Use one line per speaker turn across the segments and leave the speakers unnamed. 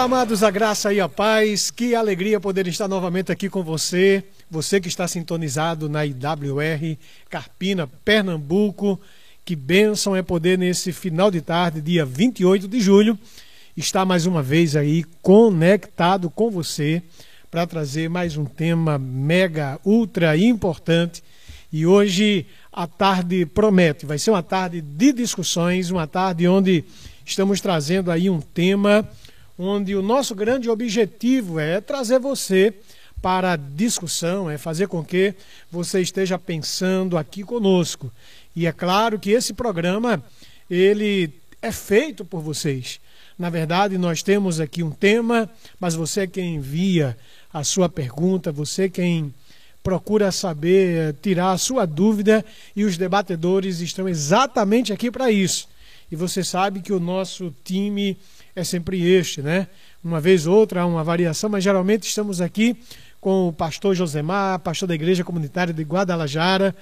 Olá, amados, a graça e a paz. Que alegria poder estar novamente aqui com você. Você que está sintonizado na IWR Carpina, Pernambuco. Que bênção é poder, nesse final de tarde, dia 28 de julho, estar mais uma vez aí conectado com você para trazer mais um tema mega, ultra importante. E hoje a tarde promete, vai ser uma tarde de discussões, uma tarde onde estamos trazendo aí um tema onde o nosso grande objetivo é trazer você para a discussão, é fazer com que você esteja pensando aqui conosco. E é claro que esse programa ele é feito por vocês. Na verdade, nós temos aqui um tema, mas você é quem envia a sua pergunta, você é quem procura saber, tirar a sua dúvida e os debatedores estão exatamente aqui para isso. E você sabe que o nosso time é sempre este, né? Uma vez ou outra há uma variação, mas geralmente estamos aqui com o pastor Josemar, pastor da Igreja Comunitária de Guadalajara,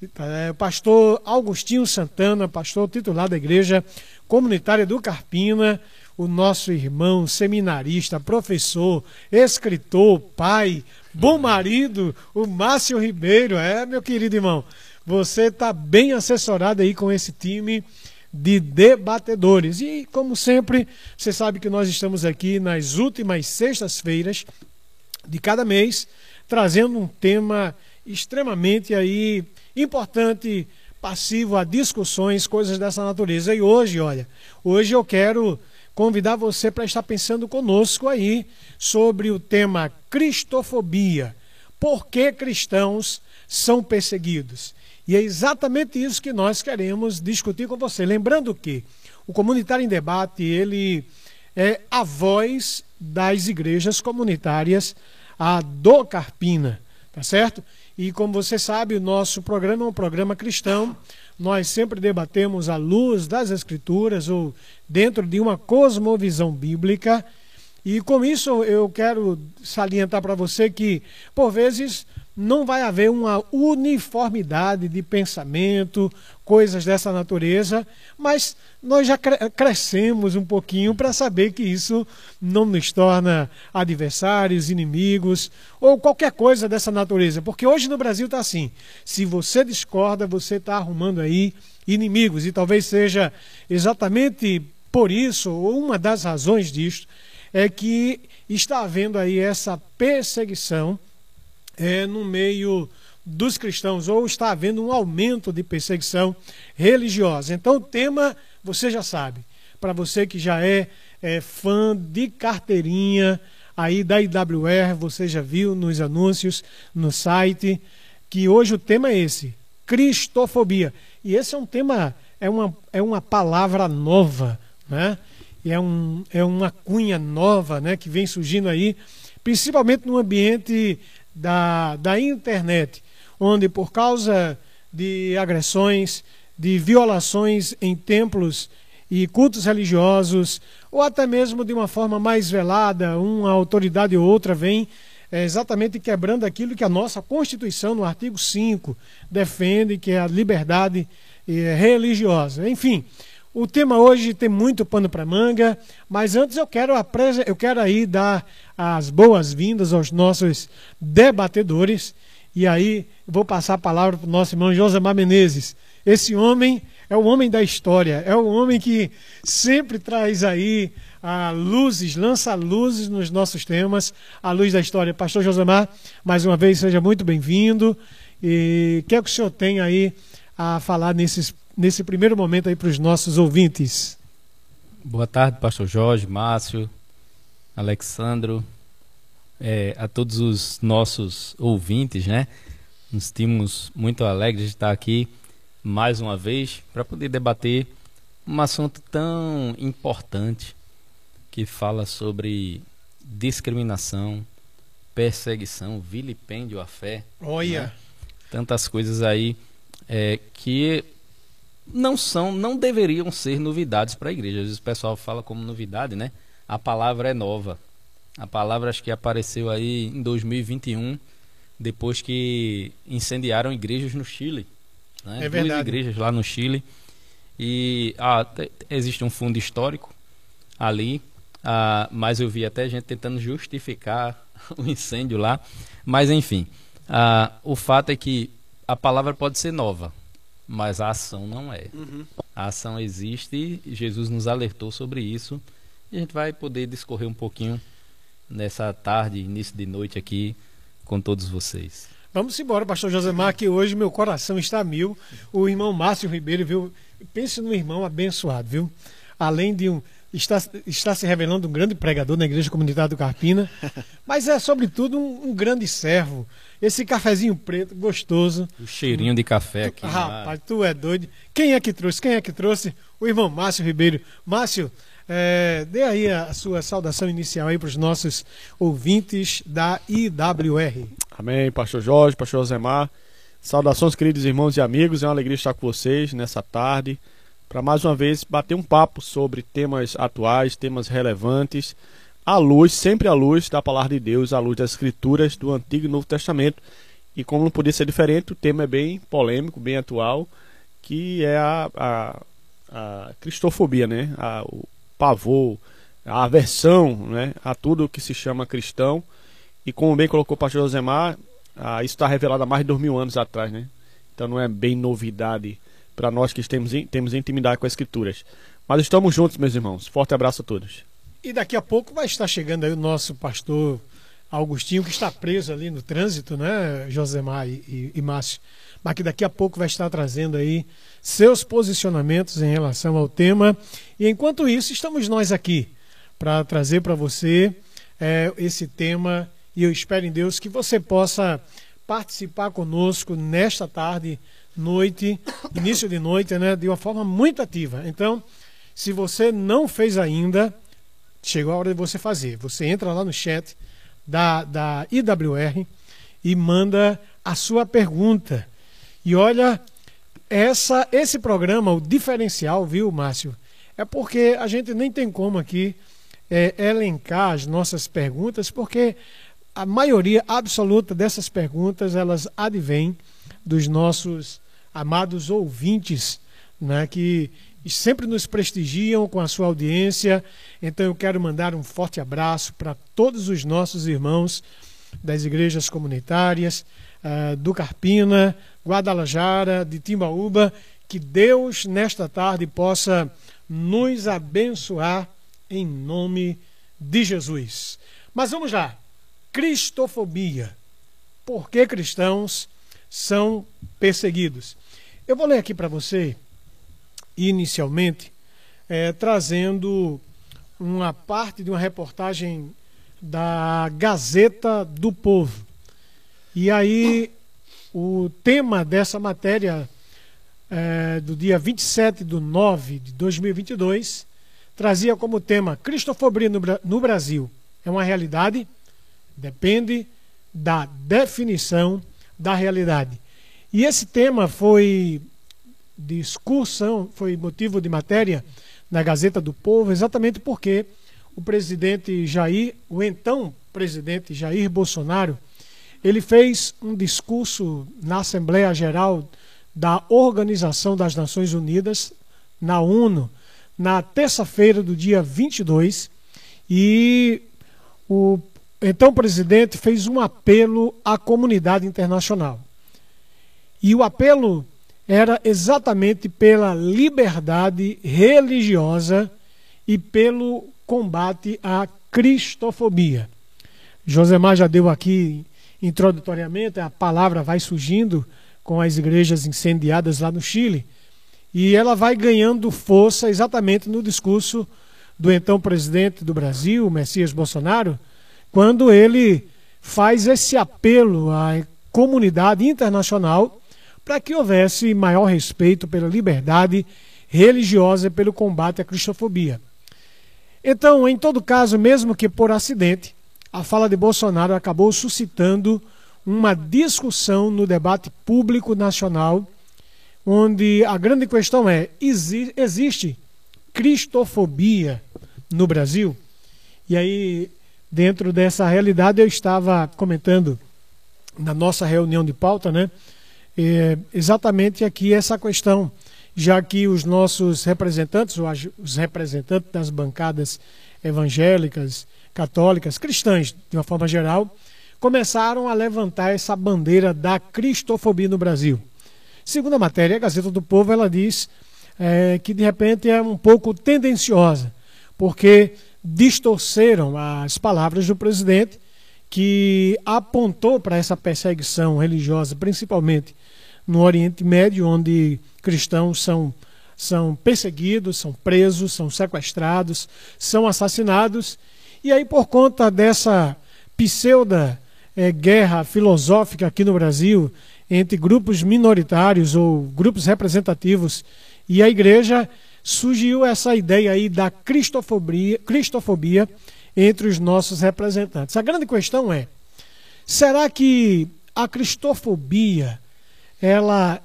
é, o pastor Augustinho Santana, pastor titular da Igreja Comunitária do Carpina, o nosso irmão seminarista, professor, escritor, pai, bom marido, o Márcio Ribeiro. É, meu querido irmão, você está bem assessorado aí com esse time de debatedores. E, como sempre, você sabe que nós estamos aqui nas últimas sextas-feiras de cada mês, trazendo um tema extremamente aí importante, passivo a discussões, coisas dessa natureza. E hoje, olha, hoje eu quero convidar você para estar pensando conosco aí sobre o tema cristofobia. Por que cristãos são perseguidos? E é exatamente isso que nós queremos discutir com você. Lembrando que o Comunitário em Debate, ele é a voz das igrejas comunitárias a do Carpina, tá certo? E como você sabe, o nosso programa é um programa cristão. Nós sempre debatemos à luz das escrituras ou dentro de uma cosmovisão bíblica. E com isso eu quero salientar para você que, por vezes, não vai haver uma uniformidade de pensamento, coisas dessa natureza, mas nós já crescemos um pouquinho para saber que isso não nos torna adversários, inimigos ou qualquer coisa dessa natureza, porque hoje no Brasil está assim: se você discorda, você está arrumando aí inimigos, e talvez seja exatamente por isso, ou uma das razões disto, é que está havendo aí essa perseguição é, no meio dos cristãos, ou está havendo um aumento de perseguição religiosa. Então, o tema, você já sabe, para você que já é, é fã de carteirinha aí da IWR, você já viu nos anúncios no site, que hoje o tema é esse: cristofobia. E esse é um tema, é uma, é uma palavra nova, né? E é, um, é uma cunha nova né, que vem surgindo aí, principalmente no ambiente da, da internet, onde por causa de agressões, de violações em templos e cultos religiosos, ou até mesmo de uma forma mais velada, uma autoridade ou outra vem é, exatamente quebrando aquilo que a nossa Constituição, no artigo 5, defende, que é a liberdade é, religiosa. Enfim, o tema hoje tem muito pano para manga, mas antes eu quero, eu quero aí dar as boas-vindas aos nossos debatedores. E aí vou passar a palavra para o nosso irmão Josemar Menezes. Esse homem é o homem da história, é o homem que sempre traz aí a luzes, lança luzes nos nossos temas, a luz da história. Pastor Josemar, mais uma vez seja muito bem-vindo. E o que é que o senhor tem aí a falar nesses, nesse primeiro momento aí para os nossos ouvintes?
Boa tarde, pastor Jorge, Márcio, Alexandro, é, a todos os nossos ouvintes, né? Nos sentimos muito alegres de estar aqui mais uma vez para poder debater um assunto tão importante que fala sobre discriminação, perseguição, vilipêndio à fé.
Olha! Né?
Tantas coisas aí é, que não são, não deveriam ser novidades para a igreja. Às vezes o pessoal fala como novidade, né? a palavra é nova. A palavra acho que apareceu aí em 2021, depois que incendiaram igrejas no Chile. Né?
É verdade.
Duas igrejas lá no Chile. E ah, existe um fundo histórico ali, ah, mas eu vi até gente tentando justificar o incêndio lá. Mas enfim, ah, o fato é que a palavra pode ser nova, mas a ação não é. Uhum. A ação existe, Jesus nos alertou sobre isso e a gente vai poder discorrer um pouquinho nessa tarde, início de noite aqui com todos vocês.
Vamos embora, pastor Josemar, que hoje meu coração está mil. O irmão Márcio Ribeiro, viu? Pense no irmão abençoado, viu? Além de um. Está, está se revelando um grande pregador na Igreja Comunitária do Carpina, mas é, sobretudo, um, um grande servo. Esse cafezinho preto, gostoso.
O cheirinho de café aqui.
Rapaz, tu é doido. Quem é que trouxe? Quem é que trouxe? O irmão Márcio Ribeiro. Márcio, é, dê aí a sua saudação inicial aí para os nossos ouvintes da IWR.
Amém, pastor Jorge, pastor Josemar. Saudações, queridos irmãos e amigos. É uma alegria estar com vocês nessa tarde para mais uma vez bater um papo sobre temas atuais, temas relevantes, à luz, sempre à luz da palavra de Deus, à luz das escrituras do Antigo e Novo Testamento. E como não podia ser diferente, o tema é bem polêmico, bem atual, que é a, a, a cristofobia, né? A, o, pavor, a aversão né, a tudo que se chama cristão. E como bem colocou o pastor Josemar, ah, isso está revelado há mais de dois mil anos atrás. Né? Então não é bem novidade para nós que temos, temos intimidade com as escrituras. Mas estamos juntos, meus irmãos. Forte abraço a todos.
E daqui a pouco vai estar chegando aí o nosso pastor Augustinho, que está preso ali no trânsito, né, Josemar e, e, e Márcio. Mas que daqui a pouco vai estar trazendo aí seus posicionamentos em relação ao tema. E enquanto isso, estamos nós aqui para trazer para você é, esse tema. E eu espero em Deus que você possa participar conosco nesta tarde, noite, início de noite, né, de uma forma muito ativa. Então, se você não fez ainda, chegou a hora de você fazer. Você entra lá no chat da, da IWR e manda a sua pergunta. E olha, essa, esse programa, o diferencial, viu, Márcio? É porque a gente nem tem como aqui é, elencar as nossas perguntas, porque a maioria absoluta dessas perguntas elas advêm dos nossos amados ouvintes, né, que sempre nos prestigiam com a sua audiência. Então eu quero mandar um forte abraço para todos os nossos irmãos das igrejas comunitárias, uh, do Carpina, Guadalajara, de Timbaúba, que Deus nesta tarde possa nos abençoar em nome de Jesus. Mas vamos lá. Cristofobia. Por que cristãos são perseguidos? Eu vou ler aqui para você, inicialmente, é, trazendo uma parte de uma reportagem da Gazeta do Povo. E aí o tema dessa matéria é, do dia 27 de 9 de 2022 trazia como tema Cristofobia no, no Brasil. É uma realidade? Depende da definição da realidade. E esse tema foi discussão, foi motivo de matéria na Gazeta do Povo, exatamente porque o presidente Jair, o então presidente Jair Bolsonaro, ele fez um discurso na Assembleia Geral da Organização das Nações Unidas, na ONU, na terça-feira do dia 22, e o então presidente fez um apelo à comunidade internacional. E o apelo era exatamente pela liberdade religiosa e pelo combate à cristofobia. Josemar já deu aqui introdutoriamente, a palavra vai surgindo com as igrejas incendiadas lá no Chile, e ela vai ganhando força exatamente no discurso do então presidente do Brasil, Messias Bolsonaro, quando ele faz esse apelo à comunidade internacional para que houvesse maior respeito pela liberdade religiosa e pelo combate à cristofobia. Então, em todo caso, mesmo que por acidente, a fala de Bolsonaro acabou suscitando uma discussão no debate público nacional, onde a grande questão é: existe cristofobia no Brasil? E aí, dentro dessa realidade, eu estava comentando na nossa reunião de pauta, né? É, exatamente aqui essa questão, já que os nossos representantes, os representantes das bancadas evangélicas, católicas, cristãs, de uma forma geral, começaram a levantar essa bandeira da cristofobia no Brasil. Segundo a matéria, a Gazeta do Povo, ela diz é, que de repente é um pouco tendenciosa, porque distorceram as palavras do presidente, que apontou para essa perseguição religiosa, principalmente no Oriente Médio, onde cristãos são, são perseguidos, são presos, são sequestrados, são assassinados. E aí, por conta dessa pseuda é, guerra filosófica aqui no Brasil entre grupos minoritários ou grupos representativos e a igreja, surgiu essa ideia aí da cristofobia, cristofobia entre os nossos representantes. A grande questão é: será que a cristofobia ela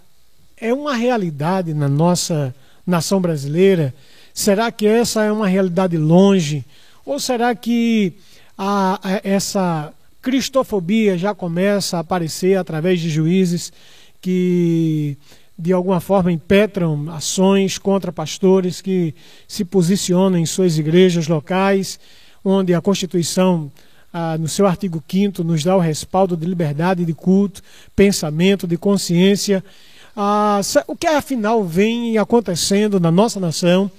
é uma realidade na nossa nação brasileira? Será que essa é uma realidade longe? Ou será que a, a, essa cristofobia já começa a aparecer através de juízes que de alguma forma impetram ações contra pastores que se posicionam em suas igrejas locais, onde a Constituição, ah, no seu artigo 5 nos dá o respaldo de liberdade de culto, pensamento, de consciência. Ah, o que afinal vem acontecendo na nossa nação,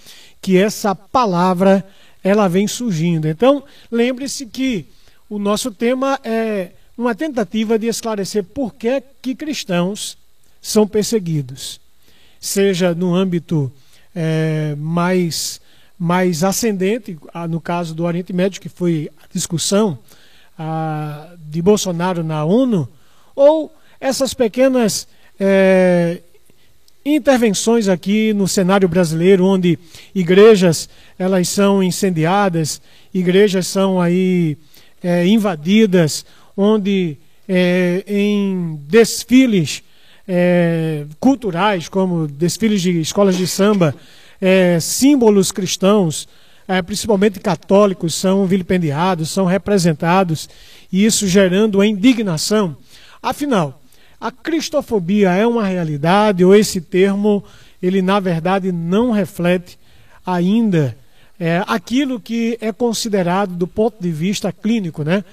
que essa palavra ela vem surgindo. Então, lembre-se que o nosso tema é uma tentativa de esclarecer por que, que cristãos são perseguidos, seja no âmbito é, mais, mais ascendente, no caso do Oriente Médio, que foi a discussão a, de Bolsonaro na ONU, ou essas pequenas é, intervenções aqui no cenário brasileiro, onde igrejas elas são incendiadas, igrejas são aí é, invadidas, onde é, em desfiles é, culturais, como desfiles de escolas de samba, é, símbolos cristãos, é, principalmente católicos, são vilipendiados, são representados, e isso gerando a indignação. Afinal, a cristofobia é uma realidade ou esse termo, ele na verdade não reflete ainda é, aquilo que é considerado do ponto de vista clínico, né?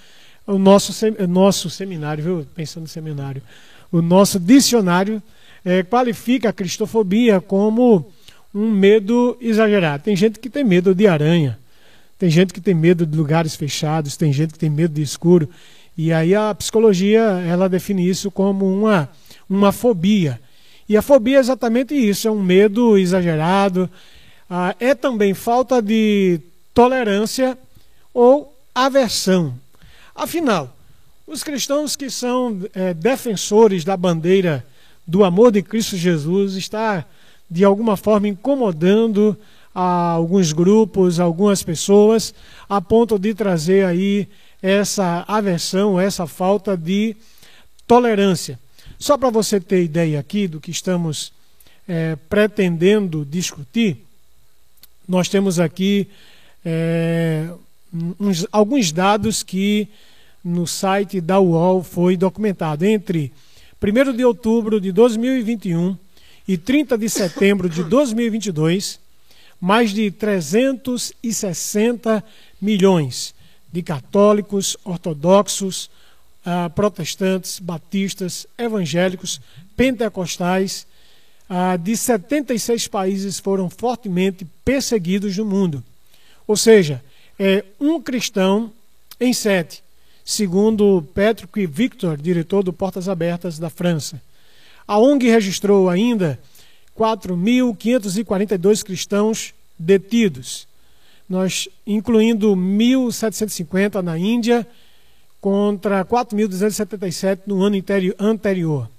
O nosso, nosso seminário, viu? Pensando no seminário o nosso dicionário é, qualifica a cristofobia como um medo exagerado. Tem gente que tem medo de aranha, tem gente que tem medo de lugares fechados, tem gente que tem medo de escuro. E aí a psicologia ela define isso como uma, uma fobia. E a fobia é exatamente isso, é um medo exagerado, ah, é também falta de tolerância ou aversão. Afinal, os cristãos que são é, defensores da bandeira do amor de Cristo Jesus está de alguma forma incomodando alguns grupos, algumas pessoas, a ponto de trazer aí essa aversão, essa falta de tolerância. Só para você ter ideia aqui do que estamos é, pretendendo discutir, nós temos aqui é, uns, alguns dados que no site da UOL foi documentado. Entre 1 de outubro de 2021 e 30 de setembro de 2022, mais de 360 milhões de católicos, ortodoxos, uh, protestantes, batistas, evangélicos, pentecostais, uh, de 76 países foram fortemente perseguidos no mundo. Ou seja, é um cristão em sete segundo Patrick Victor, diretor do Portas Abertas da França. A ONG registrou ainda 4.542 cristãos detidos, nós incluindo 1.750 na Índia contra 4.277 no ano anterior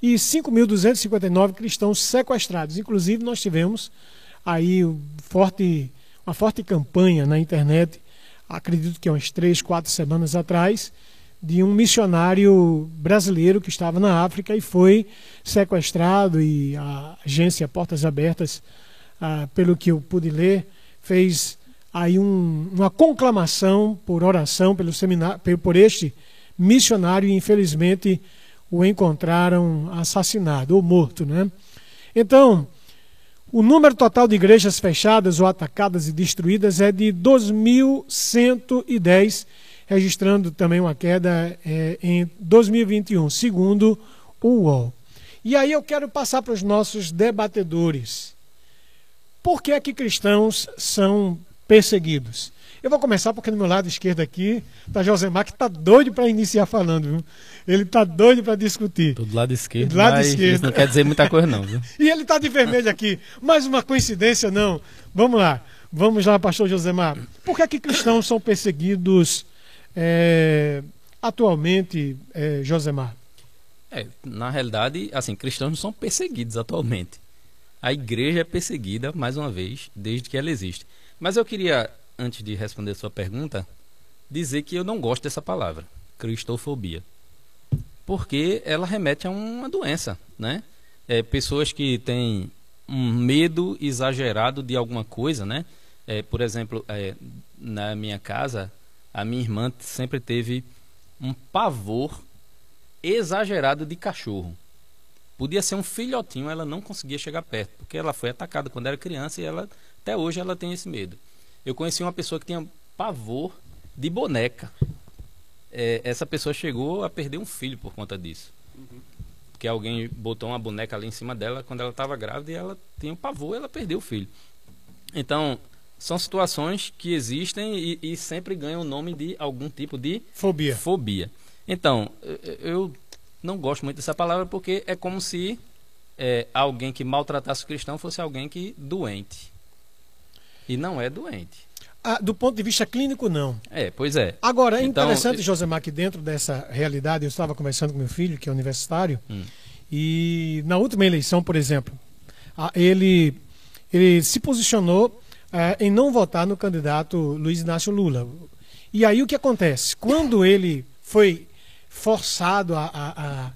e 5.259 cristãos sequestrados. Inclusive nós tivemos aí forte, uma forte campanha na internet acredito que umas três, quatro semanas atrás, de um missionário brasileiro que estava na África e foi sequestrado e a agência Portas Abertas, ah, pelo que eu pude ler, fez aí um, uma conclamação por oração pelo seminário, por este missionário e infelizmente o encontraram assassinado ou morto, né? Então, O número total de igrejas fechadas ou atacadas e destruídas é de 2.110, registrando também uma queda é, em 2021, segundo o UOL. E aí eu quero passar para os nossos debatedores. Por que é que cristãos são perseguidos? Eu vou começar porque no meu lado esquerdo aqui está Josemar, que está doido para iniciar falando. Viu? Ele está doido para discutir.
Do lado esquerdo,
Do lado esquerdo.
não quer dizer muita coisa não, viu?
E ele está de vermelho aqui. Mais uma coincidência, não. Vamos lá. Vamos lá, pastor Josemar. Por que, é que cristãos são perseguidos é, atualmente, é, Josemar?
É, na realidade, assim, cristãos não são perseguidos atualmente. A igreja é perseguida, mais uma vez, desde que ela existe. Mas eu queria, antes de responder a sua pergunta, dizer que eu não gosto dessa palavra, cristofobia. Porque ela remete a uma doença, né? É, pessoas que têm um medo exagerado de alguma coisa, né? É, por exemplo, é, na minha casa, a minha irmã sempre teve um pavor exagerado de cachorro. Podia ser um filhotinho, ela não conseguia chegar perto, porque ela foi atacada quando era criança e ela até hoje ela tem esse medo. Eu conheci uma pessoa que tinha pavor de boneca. É, essa pessoa chegou a perder um filho por conta disso. Porque alguém botou uma boneca ali em cima dela quando ela estava grávida e ela tinha um pavor e ela perdeu o filho. Então, são situações que existem e, e sempre ganham o nome de algum tipo de
Fobia.
fobia. Então, eu- eu não gosto muito dessa palavra porque é como se é, alguém que maltratasse o cristão fosse alguém que doente. E não é doente.
Ah, do ponto de vista clínico, não.
É, pois é.
Agora, é
Então,
interessante, Josemar, que dentro dessa realidade, eu estava conversando com meu filho, que é universitário,
Hum.
e na última eleição, por exemplo, ele, ele se posicionou ah, em não votar no candidato Luiz Inácio Lula. E aí o que acontece? Quando ele foi forçado a, a, a-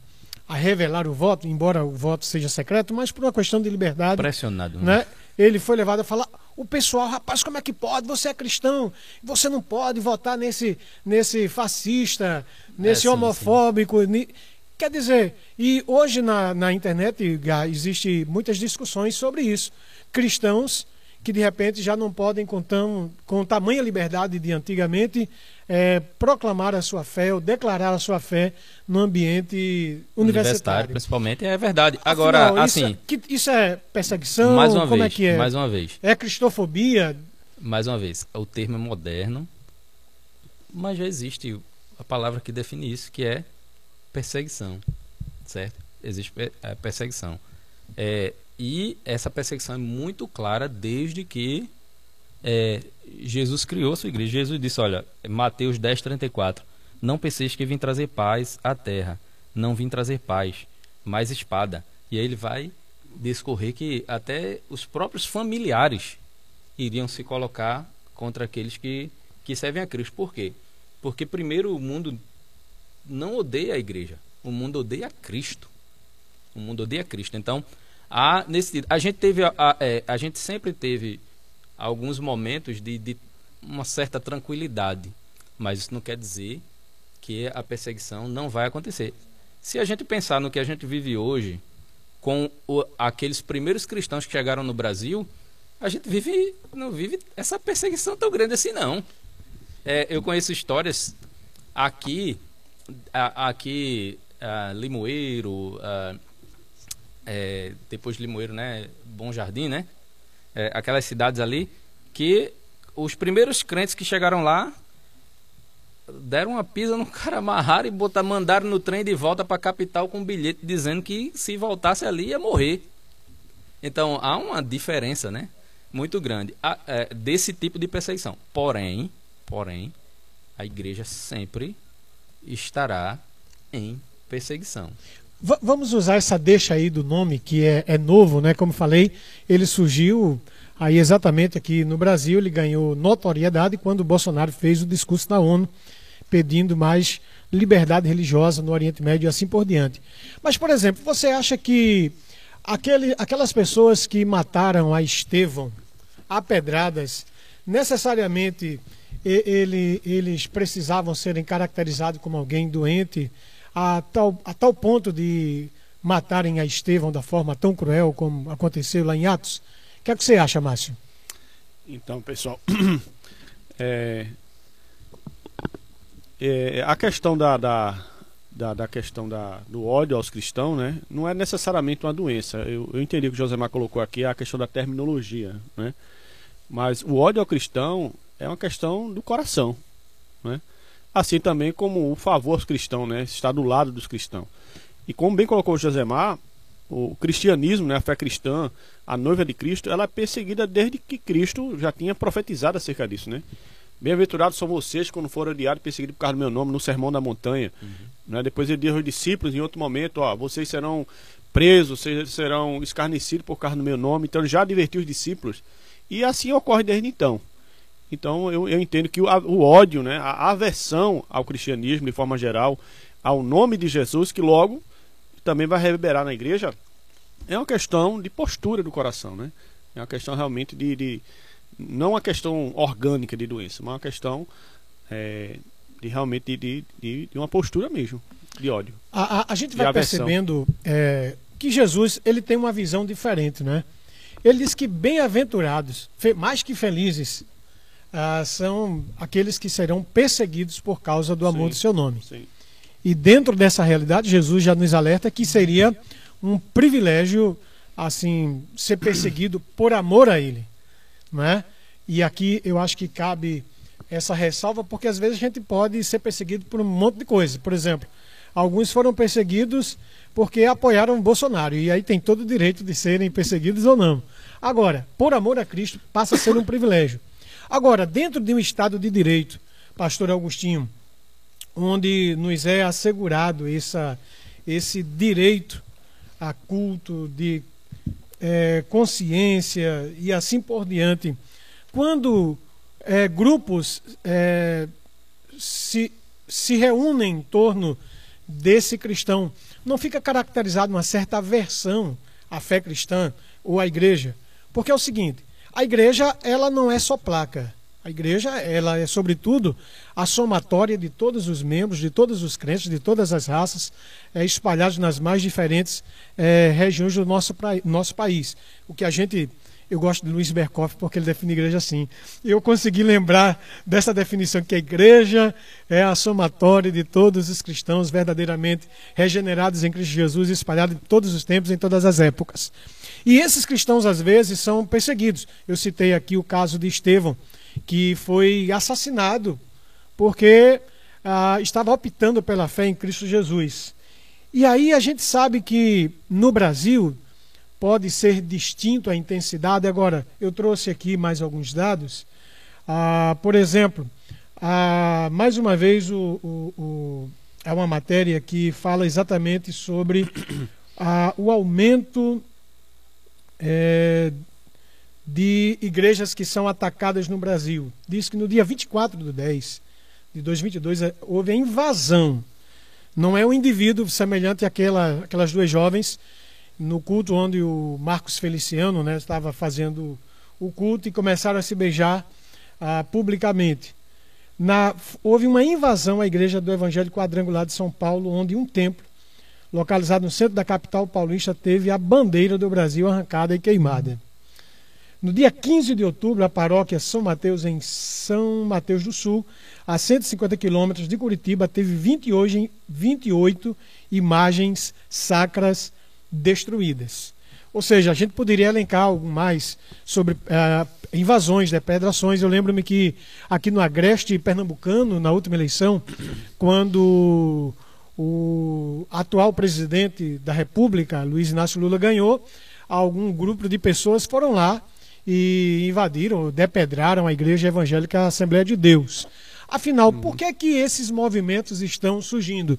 a revelar o voto, embora o voto seja secreto, mas por uma questão de liberdade,
Pressionado. né?
né? Ele foi levado a falar, o pessoal, rapaz, como é que pode? Você é cristão, você não pode votar nesse, nesse fascista, nesse
sim,
homofóbico. ni- Quer dizer, e hoje na, na internet existe muitas discussões sobre isso. Cristãos que de repente já não podem, com, tão, com tamanha liberdade de antigamente, eh, proclamar a sua fé ou declarar a sua fé no ambiente universitário.
principalmente, é verdade. Agora,
Afinal, isso,
assim,
é- que- isso é perseguição?
mais uma
Como
vez,
é que é?
mais uma vez,
É cristofobia?
mais uma vez, o termo é moderno, mas já existe a palavra que define isso, que é perseguição, certo? Existe a perseguição. É, e essa perseguição é muito clara desde que é, Jesus criou sua igreja. Jesus disse, olha, Mateus 10, 34, não penseis que vim trazer paz à terra, não vim trazer paz, mas espada. E aí ele vai discorrer que até os próprios familiares iriam se colocar contra aqueles que, que servem a Cristo. Por quê? Porque primeiro o mundo não odeia a igreja, o mundo odeia Cristo. O mundo odeia Cristo. Então, há, nesse, a gente teve a, a, é, a gente sempre teve alguns momentos de, de uma certa tranquilidade, mas isso não quer dizer que a perseguição não vai acontecer. Se a gente pensar no que a gente vive hoje, com o- aqueles primeiros cristãos que chegaram no Brasil, a gente vive não vive essa perseguição tão grande assim não. É, eu conheço histórias aqui, a- aqui a Limoeiro, a- é, depois de Limoeiro, né, Bom Jardim, né, é, aquelas cidades ali que os primeiros crentes que chegaram lá deram uma pisa no cara, amarraram e botar, mandaram no trem de volta para a capital com um bilhete dizendo que se voltasse ali ia morrer. Então há uma diferença, né? Muito grande a- é, desse tipo de perseguição. Porém, porém, a igreja sempre estará em perseguição.
Va- vamos usar essa deixa aí do nome, que é, é novo, né? Como falei, ele surgiu aí exatamente aqui no Brasil, ele ganhou notoriedade quando o Bolsonaro fez o discurso na ONU pedindo mais liberdade religiosa no Oriente Médio e assim por diante. Mas, por exemplo, você acha que aquele, aquelas pessoas que mataram a Estevão a pedradas, necessariamente ele- eles precisavam serem caracterizados como alguém doente a tal, a tal ponto de matarem a Estevão da forma tão cruel como aconteceu lá em Atos? que é que você acha, Márcio?
Então, pessoal, é, é, a questão da, da, da, da, questão da, do ódio aos cristãos, né, não é necessariamente uma doença. Eu, eu entendi o que o Josemar colocou aqui, a questão da terminologia, né? Mas o ódio ao cristão é uma questão do coração, né? Assim também como o favor aos cristãos, né? Está do lado dos cristãos. E como bem colocou o Josemar, o cristianismo, né, a fé cristã, a noiva de Cristo, ela é perseguida desde que Cristo já tinha profetizado acerca disso, né? Bem-aventurados são vocês quando forem odiados e perseguidos por causa do meu nome, no Sermão da Montanha. Uhum. Né? Depois ele diz aos discípulos, em outro momento, ó, vocês serão presos, vocês serão escarnecidos por causa do meu nome. Então ele já advertiu os discípulos. E assim ocorre desde então. Então eu, eu entendo que o, o ódio, né, a aversão ao cristianismo de forma geral, ao nome de Jesus, que logo também vai reverberar na igreja, é uma questão de postura do coração, né? É uma questão realmente de, de não uma questão orgânica de doença, mas uma questão é, de realmente de, de, de, uma postura mesmo, de ódio.
A, a, a gente vai percebendo é, que Jesus ele tem uma visão diferente, né? Ele diz que bem-aventurados, mais que felizes, ah, são aqueles que serão perseguidos por causa do amor sim, do seu nome. Sim. E dentro dessa realidade, Jesus já nos alerta que seria um privilégio assim ser perseguido por amor a ele, né? E aqui eu acho que cabe essa ressalva porque às vezes a gente pode ser perseguido por um monte de coisa. Por exemplo, alguns foram perseguidos porque apoiaram Bolsonaro e aí tem todo o direito de serem perseguidos ou não. Agora, por amor a Cristo, passa a ser um privilégio. Agora, dentro de um Estado de Direito, Pastor Agostinho, onde nos é assegurado essa, esse direito a culto, de é, consciência e assim por diante. Quando é, grupos é, se, se reúnem em torno desse cristão, não fica caracterizado uma certa aversão à fé cristã ou à igreja. Porque é o seguinte, a igreja ela não é só placa. A igreja, ela é sobretudo a somatória de todos os membros, de todos os crentes, de todas as raças, é, espalhados nas mais diferentes é, regiões do nosso, nosso país. O que a gente, eu gosto de Luiz Berkoff porque ele define igreja assim. Eu consegui lembrar dessa definição que a igreja é a somatória de todos os cristãos verdadeiramente regenerados em Cristo Jesus, espalhados em todos os tempos, em todas as épocas. E esses cristãos às vezes são perseguidos. Eu citei aqui o caso de Estevão que foi assassinado porque ah, estava optando pela fé em Cristo Jesus. E aí a gente sabe que no Brasil pode ser distinto a intensidade. Agora, eu trouxe aqui mais alguns dados. Ah, por exemplo, ah, mais uma vez o, o, o, é uma matéria que fala exatamente sobre ah, o aumento é, de igrejas que são atacadas no Brasil. Diz que no dia 24 de 10 de 2022 é, houve a invasão. Não é um indivíduo semelhante àquela, àquelas duas jovens no culto onde o Marcos Feliciano né, estava fazendo o culto e começaram a se beijar ah, publicamente. Na, houve uma invasão à igreja do Evangelho Quadrangular de São Paulo, onde um templo, localizado no centro da capital paulista, teve a bandeira do Brasil arrancada e queimada. No dia 15 de outubro, a paróquia São Mateus, em São Mateus do Sul, a 150 quilômetros de Curitiba, teve 28, 28 imagens sacras destruídas. Ou seja, a gente poderia elencar algo mais sobre uh, invasões, depredações. Eu lembro-me que aqui no Agreste Pernambucano, na última eleição, quando o atual presidente da República, Luiz Inácio Lula, ganhou, algum grupo de pessoas foram lá e invadiram, depedraram a Igreja Evangélica Assembleia de Deus. Afinal, uhum. por que, que esses movimentos estão surgindo?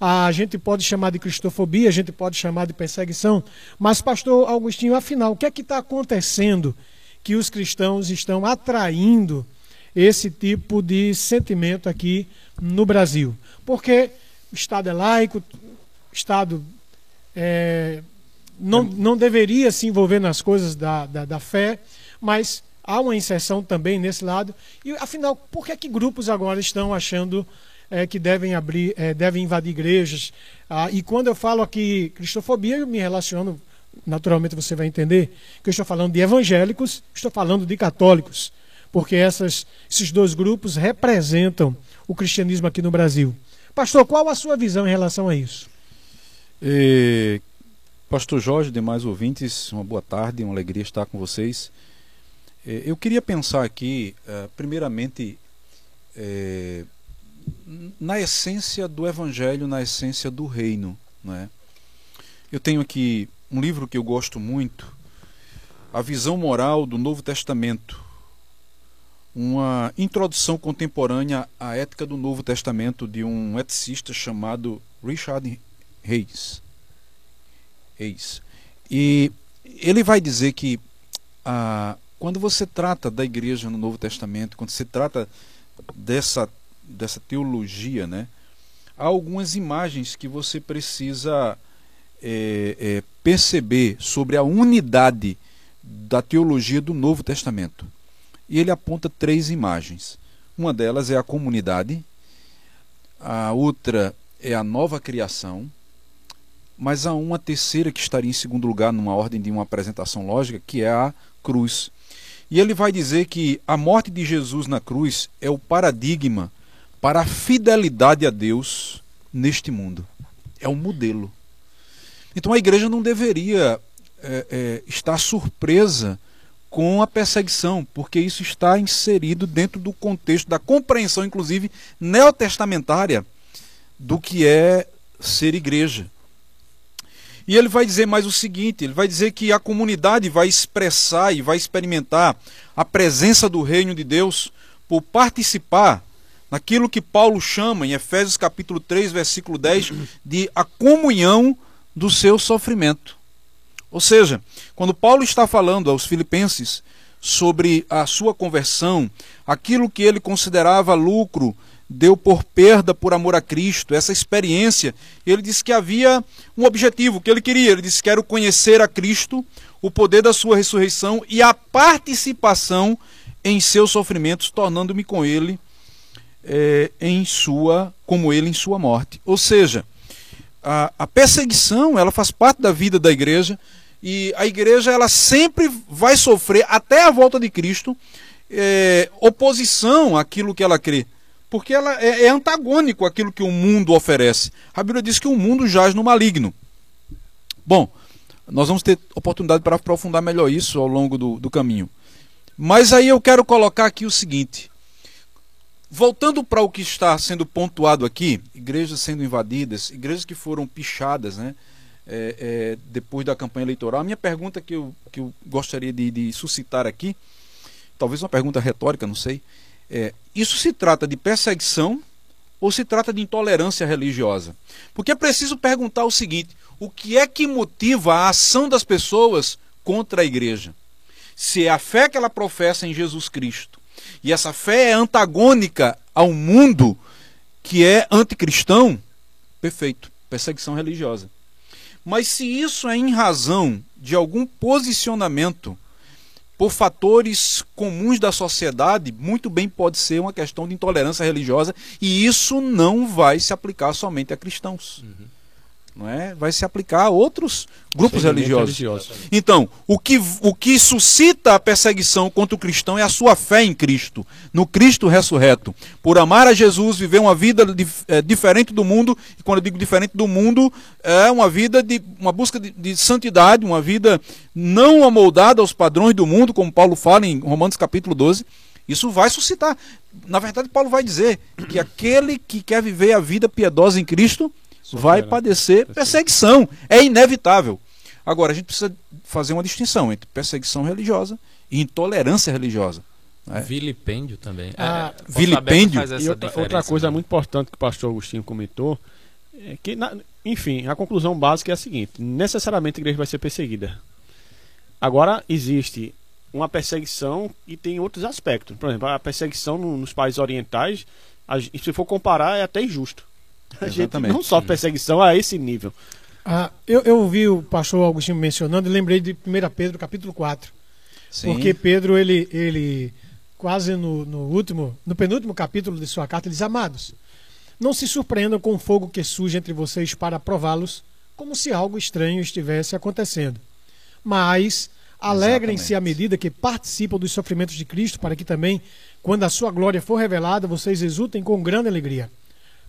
A gente pode chamar de cristofobia, a gente pode chamar de perseguição, mas, pastor Augustinho, afinal, o que é que está acontecendo que os cristãos estão atraindo esse tipo de sentimento aqui no Brasil? Porque o Estado é laico, o Estado é, não, não deveria se envolver nas coisas da, da, da fé, mas há uma inserção também nesse lado. E afinal, por que, que grupos agora estão achando é, que devem abrir, é, devem invadir igrejas? Ah, e quando eu falo aqui cristofobia, eu me relaciono naturalmente você vai entender que eu estou falando de evangélicos, estou falando de católicos, porque essas, esses dois grupos representam o cristianismo aqui no Brasil. Pastor, qual a sua visão em relação a isso?
E, Pastor Jorge, demais ouvintes, uma boa tarde, uma alegria estar com vocês. Eu queria pensar aqui, primeiramente, na essência do Evangelho, na essência do reino. Né? Eu tenho aqui um livro que eu gosto muito, A Visão Moral do Novo Testamento, uma introdução contemporânea à ética do Novo Testamento de um eticista chamado Richard Reis. Reis. E ele vai dizer que ah, quando você trata da igreja no Novo Testamento, quando você trata dessa, dessa teologia, né, há algumas imagens que você precisa é, é, perceber sobre a unidade da teologia do Novo Testamento. E ele aponta três imagens. Uma delas é a comunidade, a outra é a nova criação, mas há uma terceira que estaria em segundo lugar numa ordem de uma apresentação lógica, que é a cruz. E ele vai dizer que a morte de Jesus na cruz é o paradigma para a fidelidade a Deus neste mundo. É um modelo. Então a igreja não deveria é, é, estar surpresa com a perseguição, porque isso está inserido dentro do contexto da compreensão, inclusive neotestamentária, do que é ser igreja. E ele vai dizer mais o seguinte: ele vai dizer que a comunidade vai expressar e vai experimentar a presença do reino de Deus por participar naquilo que Paulo chama em Efésios capítulo 3, versículo 10, de a comunhão do seu sofrimento. Ou seja, quando Paulo está falando aos filipenses sobre a sua conversão, aquilo que ele considerava lucro, deu por perda por amor a Cristo, essa experiência, ele disse que havia um objetivo que ele queria, ele disse: Quero conhecer a Cristo, o poder da sua ressurreição e a participação em seus sofrimentos, tornando-me com ele é, em sua, como ele em sua morte. Ou seja, a, a perseguição ela faz parte da vida da igreja e a igreja ela sempre vai sofrer até a volta de Cristo é, oposição àquilo que ela crê porque ela é, é, antagônico àquilo que o mundo oferece. A Bíblia diz que o mundo jaz no maligno. Bom, nós vamos ter oportunidade para aprofundar melhor isso ao longo do, do caminho. Mas aí eu quero colocar aqui o seguinte: voltando para o que está sendo pontuado aqui, igrejas sendo invadidas, igrejas que foram pichadas, né? É, é, depois da campanha eleitoral. A minha pergunta que eu, que eu gostaria de, de suscitar aqui, talvez uma pergunta retórica, não sei. É, isso se trata de perseguição ou se trata de intolerância religiosa? Porque é preciso perguntar o seguinte: o que é que motiva a ação das pessoas contra a igreja? Se é a fé que ela professa em Jesus Cristo e essa fé é antagônica ao mundo que é anticristão, perfeito, perseguição religiosa. Mas se isso é em razão de algum posicionamento por fatores comuns da sociedade, muito bem pode ser uma questão de intolerância religiosa, e isso não vai se aplicar somente a cristãos. Uhum não é? vai se aplicar a outros grupos religiosos. religiosos. Então, o que, o que suscita a perseguição contra o cristão é a sua fé em Cristo, no Cristo ressurreto. Por amar a Jesus, viver uma vida é, diferente do mundo, e quando eu digo diferente do mundo, é uma vida de uma busca de, de santidade, uma vida não amoldada aos padrões do mundo, como Paulo fala em Romanos capítulo 12. Isso vai suscitar. Na verdade, Paulo vai dizer que aquele que quer viver a vida piedosa em Cristo vai padecer perseguição. É inevitável. Agora, a gente precisa fazer uma distinção entre perseguição religiosa e intolerância religiosa.
É. Vilipêndio também.
Ah, é, vilipêndio. E outra, outra coisa né? muito importante que o pastor Agostinho comentou é que, na, enfim, a conclusão básica é a seguinte: necessariamente a igreja vai ser perseguida. Agora, existe uma perseguição e tem outros aspectos. Por exemplo, a perseguição nos países orientais, a, se for comparar, é até injusto. A gente não sofre perseguição a esse nível.
Ah, eu, eu ouvi o pastor Agostinho mencionando e lembrei de 1 Pedro capítulo 4. Sim. Porque Pedro, ele, ele quase no, no último, no penúltimo capítulo de sua carta, ele diz, amados, não se surpreendam com o fogo que surge entre vocês para prová-los, como se algo estranho estivesse acontecendo. mas alegrem-se à medida que participam dos sofrimentos de Cristo, para que também, quando a sua glória for revelada, vocês exultem com grande alegria.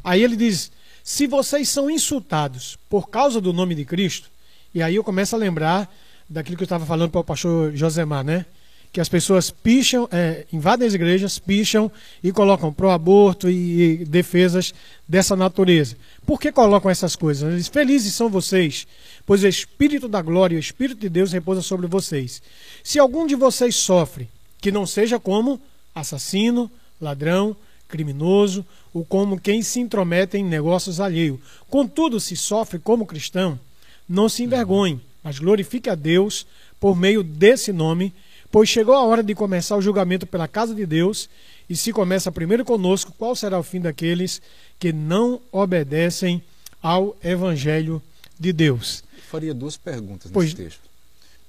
Aí ele diz: se vocês são insultados por causa do nome de Cristo, e aí eu começo a lembrar daquilo que eu estava falando para o pastor Josemar, né? Que as pessoas picham, é, invadem as igrejas, picham e colocam pro-aborto e, e defesas dessa natureza. Por que colocam essas coisas? Eles, Felizes são vocês, pois o Espírito da glória, o Espírito de Deus repousa sobre vocês. Se algum de vocês sofre, que não seja como assassino, ladrão, criminoso ou como quem se intromete em negócios alheios. Contudo, se sofre como cristão, não se envergonhe, mas glorifique a Deus por meio desse nome, pois chegou a hora de começar o julgamento pela casa de Deus, e se começa primeiro conosco, qual será o fim daqueles que não obedecem ao evangelho de Deus?
Eu faria duas perguntas nesse
Pois-
texto.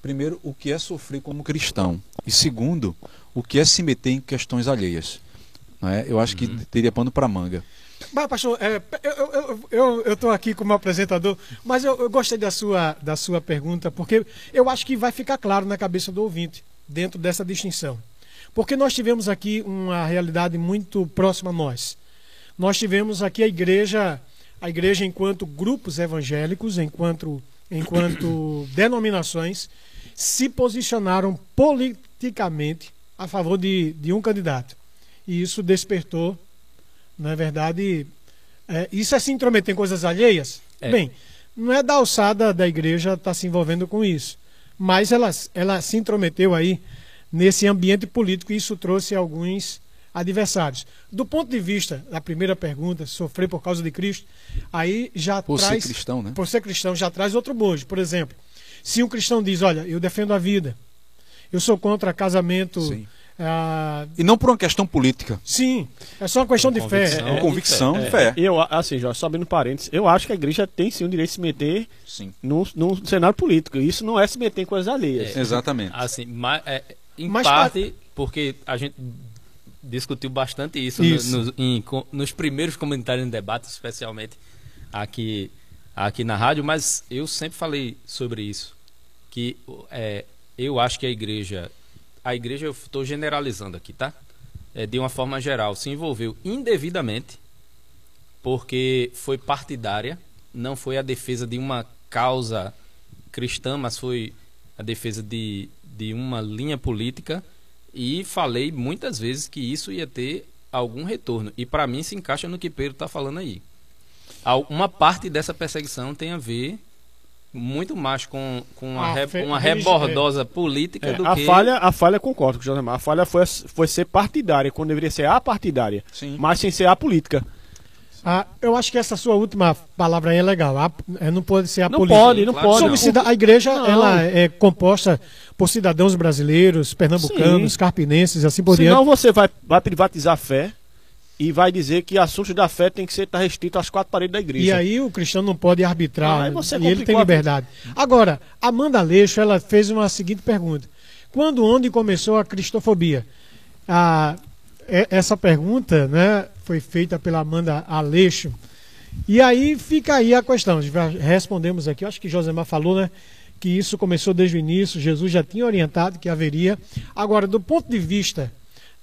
Primeiro, o que é sofrer como cristão? E segundo, o que é se meter em questões alheias? Não é? Eu acho que teria pano para manga.
Mas, pastor, é, eu estou aqui como apresentador, mas eu, eu gostei da sua, da sua pergunta, porque eu acho que vai ficar claro na cabeça do ouvinte, dentro dessa distinção. Porque nós tivemos aqui uma realidade muito próxima a nós. Nós tivemos aqui a igreja, a igreja enquanto grupos evangélicos, enquanto, enquanto denominações, se posicionaram politicamente a favor de, de um candidato. E isso despertou não é verdade? É, isso é se intrometer em coisas alheias?
É.
Bem, não é da alçada da igreja estar se envolvendo com isso. Mas ela, ela se intrometeu aí nesse ambiente político e isso trouxe alguns adversários. Do ponto de vista da primeira pergunta, sofrer por causa de Cristo, aí já
Por ser
traz.
cristão, né?
Por ser cristão, já traz outro bojo. Por exemplo, se um cristão diz: Olha, eu defendo a vida, eu sou contra casamento.
Sim.
Ah,
E não por uma questão política.
sim, é só uma questão de fé.
Convicção.
É
É,
convicção
É,
e fé.
Eu, assim, Jorge, só abrindo parênteses, eu acho que a igreja tem sim o direito de se meter
Sim.
num, num cenário político. Isso não é se meter em coisas alheias.
Exatamente.
Assim, ma- é, em
Mas
parte, porque a gente discutiu bastante isso, no-
Isso.
nos- em co- nos primeiros comentários em debate, especialmente aqui, aqui na rádio, mas eu sempre falei sobre isso. Que é, eu acho que a igreja. A igreja, eu estou generalizando aqui, tá? É, de uma forma geral, se envolveu indevidamente porque foi partidária, não foi a defesa de uma causa cristã, mas foi a defesa de, de uma linha política e falei muitas vezes que isso ia ter algum retorno. E para mim se encaixa no que Pedro está falando aí. Uma parte dessa perseguição tem a ver muito mais com, com uma,
Ah,
re- uma
religi-
rebordosa política
É,
do
a
que
falha, a falha concordo com o Josemar. A falha foi, foi ser partidária, quando deveria ser apartidária,
Sim.
mas sem ser a política.
Ah, eu acho que essa sua última palavra aí é legal. A- é, não pode ser a
Não
política.
pode, não
Claro
pode.
não.
A igreja
Não.
ela é composta por cidadãos brasileiros, pernambucanos,
Sim.
carpinenses, assim por
Senão
diante.
você vai, vai privatizar a fé e vai dizer que assuntos da fé tem que ser tá restrito às quatro paredes da igreja.
E aí o cristão não pode arbitrar,
Ah,
e ele tem liberdade. Agora, Amanda Leixo, ela fez uma seguinte pergunta. Quando, onde começou a cristofobia? Ah, e- essa pergunta né, foi feita pela Amanda Aleixo. E aí fica aí a questão. Respondemos aqui, acho que Josemar falou, né? Que isso começou desde o início, Jesus já tinha orientado que haveria. Agora, do ponto de vista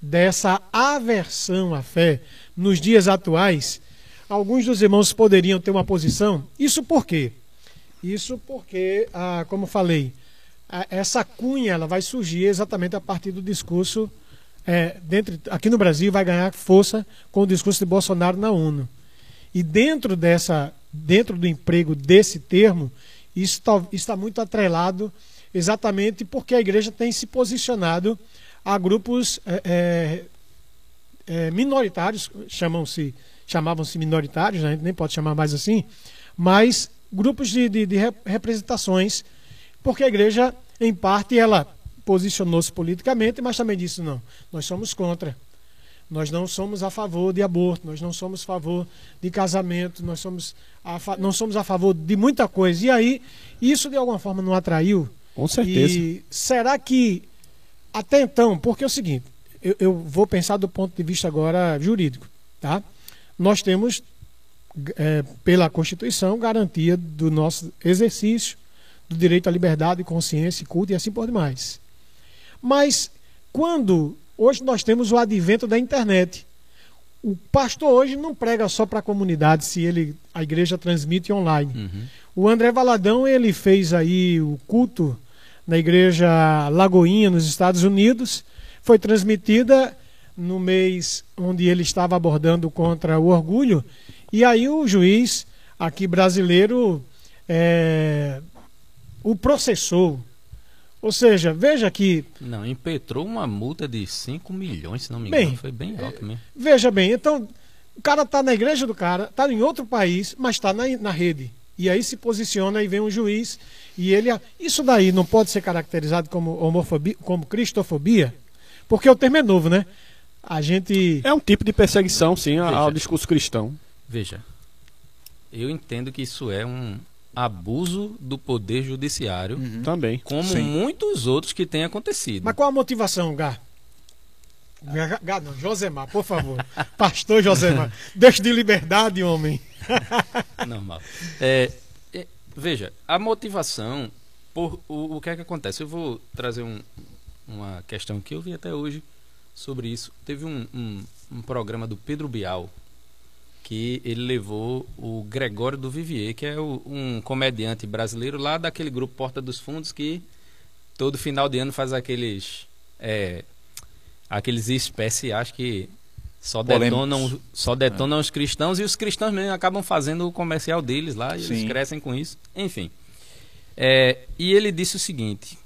dessa aversão à fé nos dias atuais, alguns dos irmãos poderiam ter uma posição. Isso por quê? Isso porque, ah, como falei, essa cunha ela vai surgir exatamente a partir do discurso é, dentro, aqui no Brasil vai ganhar força com o discurso de Bolsonaro na ONU. E dentro dessa, dentro do emprego desse termo, isso tá- está muito atrelado exatamente porque a igreja tem se posicionado a grupos é, é, minoritários, chamam-se, chamavam-se minoritários, né? a gente nem pode chamar mais assim, mas grupos de, de, de rep- representações, porque a igreja, em parte, ela posicionou-se politicamente, mas também disse, não, nós somos contra. Nós não somos a favor de aborto, nós não somos a favor de casamento, nós somos a não somos a favor de muita coisa. E aí, isso de alguma forma não atraiu.
Com certeza.
E será que até então, porque é o seguinte, eu, eu vou pensar do ponto de vista agora jurídico, tá? Nós temos, eh, pela Constituição, garantia do nosso exercício do direito à liberdade, consciência, culto e assim por demais. Mas quando hoje nós temos o advento da internet, o pastor hoje não prega só para a comunidade, se ele a igreja transmite online.
Uhum.
O André Valadão ele fez aí o culto na igreja Lagoinha nos Estados Unidos, foi transmitida no mês onde ele estava abordando contra o orgulho e aí o juiz aqui brasileiro é, o processou. Ou seja, veja que.
Não, impetrou uma multa de 5 milhões, se não me
Bem,
engano. Foi bem alto mesmo.
Veja bem, então, o cara está na igreja do cara, está em outro país, mas está na, na rede. E aí se posiciona e vem um juiz e ele. Isso daí não pode ser caracterizado como homofobia, como cristofobia? Porque o termo é novo, né? A gente.
É um tipo de perseguição, sim,
Veja.
ao discurso cristão.
Veja, eu entendo que isso é um abuso do poder judiciário,
Também.
como
Sim.
muitos outros que têm acontecido.
Mas qual a motivação, Gá? Não, Josemar, por favor. Pastor Josemar. Deixa de liberdade, homem.
Normal. É, é, veja, a motivação, por, o, o que é que acontece? Eu vou trazer um- uma questão que eu vi até hoje sobre isso. Teve um, um, um programa do Pedro Bial que ele levou o Gregório do Vivier, que é o- um comediante brasileiro lá daquele grupo Porta dos Fundos que todo final de ano faz aqueles é, aqueles especiais que só
Polêmicos.
detonam, só detonam os cristãos e os cristãos mesmo acabam fazendo o comercial deles lá e eles crescem com isso. Enfim. É, e ele disse o seguinte: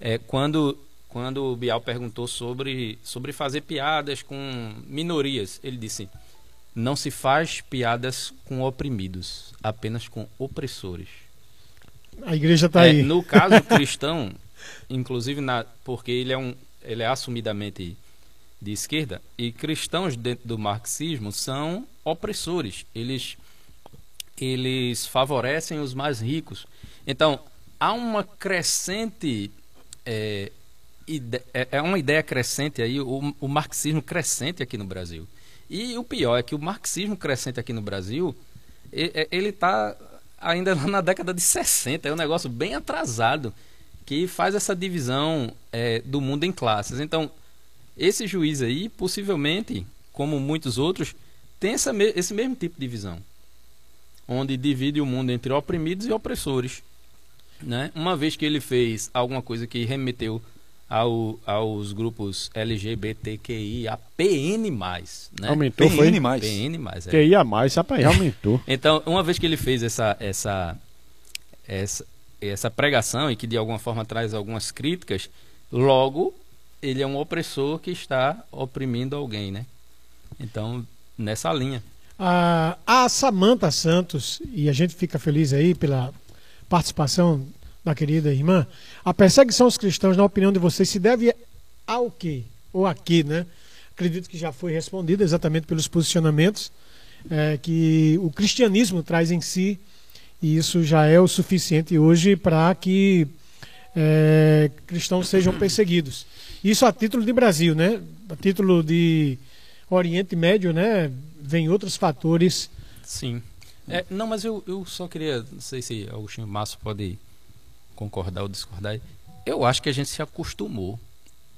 é, quando, quando o Bial perguntou sobre, sobre fazer piadas com minorias, ele disse: não se faz piadas com oprimidos, apenas com opressores.
A igreja está
É,
aí.
no caso cristão, inclusive na, porque ele é um ele é assumidamente de esquerda e cristãos dentro do marxismo são opressores. Eles eles favorecem os mais ricos. Então há uma crescente é, é é uma ideia crescente aí o, o marxismo crescente aqui no Brasil. E o pior é que o marxismo crescente aqui no Brasil é- ele está ainda na década de 60, é um negócio bem atrasado que faz essa divisão é, do mundo em classes. Então, esse juiz aí, possivelmente, como muitos outros, tem essa me- esse mesmo tipo de visão, onde divide o mundo entre oprimidos e opressores. Né? Uma vez que ele fez alguma coisa que remeteu ao, aos grupos LGBTQIA, PN+, né?
Aumentou, foi?
PN mais.
PN+, é.
Que ia mais, rapaz, aumentou.
Então, uma vez que ele fez essa, essa, essa, essa pregação e que de alguma forma traz algumas críticas, logo ele é um opressor que está oprimindo alguém, né? Então, nessa linha.
A, a Samanta Santos, e a gente fica feliz aí pela participação da querida irmã, a perseguição aos cristãos, na opinião de vocês, se deve ao quê? Ou a quê, né? Acredito que já foi respondida exatamente pelos posicionamentos eh, que o cristianismo traz em si, e isso já é o suficiente hoje para que eh, cristãos sejam perseguidos. Isso a título de Brasil, né? A título de Oriente Médio, né? Vem outros fatores.
Sim. É, não, mas eu, eu só queria, não sei se Agostinho Márcio pode concordar ou discordar. Eu acho que a gente se acostumou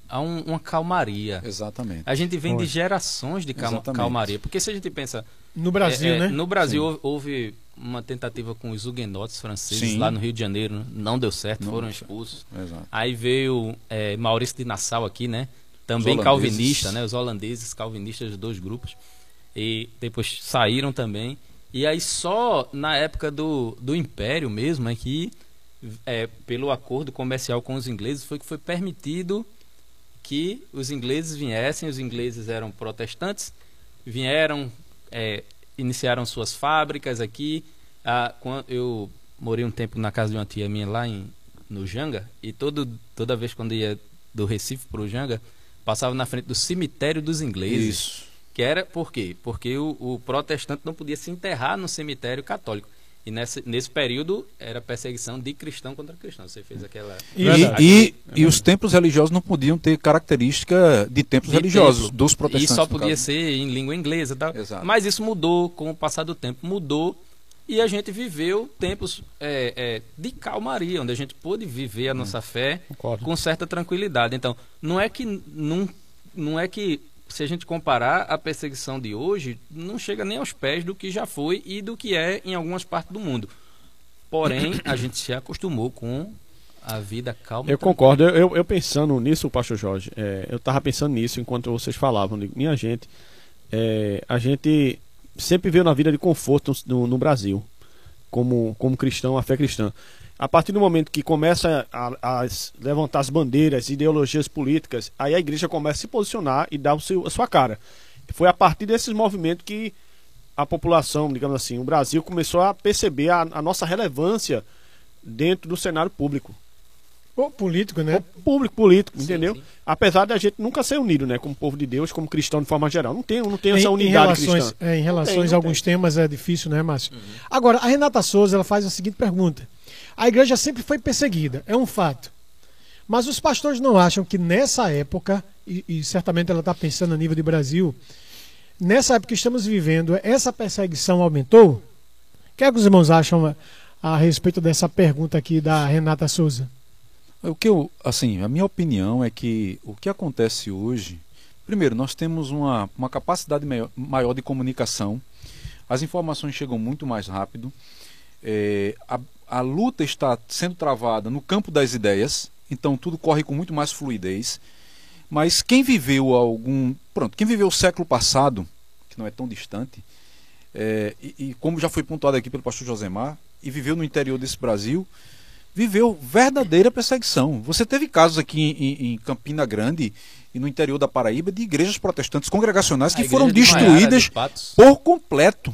a um- uma calmaria.
Exatamente.
A gente vem
Foi.
de gerações de calma- calmaria. Porque se a gente pensa
No Brasil,
É, é,
né?
No Brasil houve- houve uma tentativa com os huguenotes franceses
Sim.
lá no Rio de Janeiro, não deu certo,
Não
foram expulsos.
Exato.
Aí veio é, Maurício de Nassau aqui, né? Também calvinista, né? Os holandeses calvinistas dos dois grupos. E depois saíram também. E aí só na época do, do Império mesmo é que, é, pelo acordo comercial com os ingleses, foi que foi permitido que os ingleses viessem. Os ingleses eram protestantes, vieram, é, iniciaram suas fábricas aqui. Ah, eu morei um tempo na casa de uma tia minha lá em, no Janga e todo, toda vez quando ia do Recife para o Janga, passava na frente do cemitério dos ingleses.
Isso.
Que era por quê? Porque o, o protestante não podia se enterrar no cemitério católico. E nesse, nesse período era perseguição de cristão contra cristão. Você fez aquela.
E-
E, e, e os templos religiosos não podiam ter característica de templos
de
religiosos,
templo.
dos
E
protestantes.
só
no
podia ser em língua inglesa e tal.
Exato.
Mas isso mudou com o passar do tempo. Mudou. e a gente viveu tempos é, é, de calmaria, onde a gente pôde viver a nossa fé
Concordo.
com certa tranquilidade. Então, não é que não, não é que se a gente comparar a perseguição de hoje, não chega nem aos pés do que já foi e do que é em algumas partes do mundo. Porém, a gente se acostumou com a vida calma.
Eu concordo. Eu, eu, eu pensando nisso, pastor Jorge, é, eu estava pensando nisso enquanto vocês falavam. Digo, Minha gente, é, a gente sempre veio na vida de conforto no, no Brasil, como, como cristão, a fé cristã. A partir do momento que começa a, a levantar as bandeiras, ideologias políticas, aí a igreja começa a se posicionar e dar o seu, a sua cara. Foi a partir desses movimentos que a população, digamos assim, o Brasil começou a perceber a, a nossa relevância dentro do cenário público
Ou político, né?
público político,
Sim,
entendeu?
sim.
Apesar da gente nunca ser unido, né, como povo de Deus, como cristão de forma geral. Não tem, não tem essa
em, em
unidade
relações,
cristã.
é, em relações
tem, não
a alguns temas é difícil, né, Márcio? Agora, a Renata Souza ela faz a seguinte pergunta: A igreja sempre foi perseguida, é um fato. Mas os pastores não acham que nessa época, e, e certamente ela está pensando a nível de Brasil, nessa época que estamos vivendo, essa perseguição aumentou? O que, é que os irmãos acham a, a respeito dessa pergunta aqui da Renata Souza?
O que eu, assim, a minha opinião é que o que acontece hoje, primeiro, nós temos uma, uma capacidade maior, maior de comunicação, as informações chegam muito mais rápido, é, a, a luta está sendo travada no campo das ideias, então tudo corre com muito mais fluidez. Mas quem viveu algum, pronto, quem viveu o século passado, que não é tão distante, é, e, e como já foi pontuado aqui pelo pastor Josemar, e viveu no interior desse Brasil, viveu verdadeira perseguição. Você teve casos aqui em, em Campina Grande e no interior da Paraíba de igrejas protestantes congregacionais que foram
de Maiara,
destruídas
de
por completo.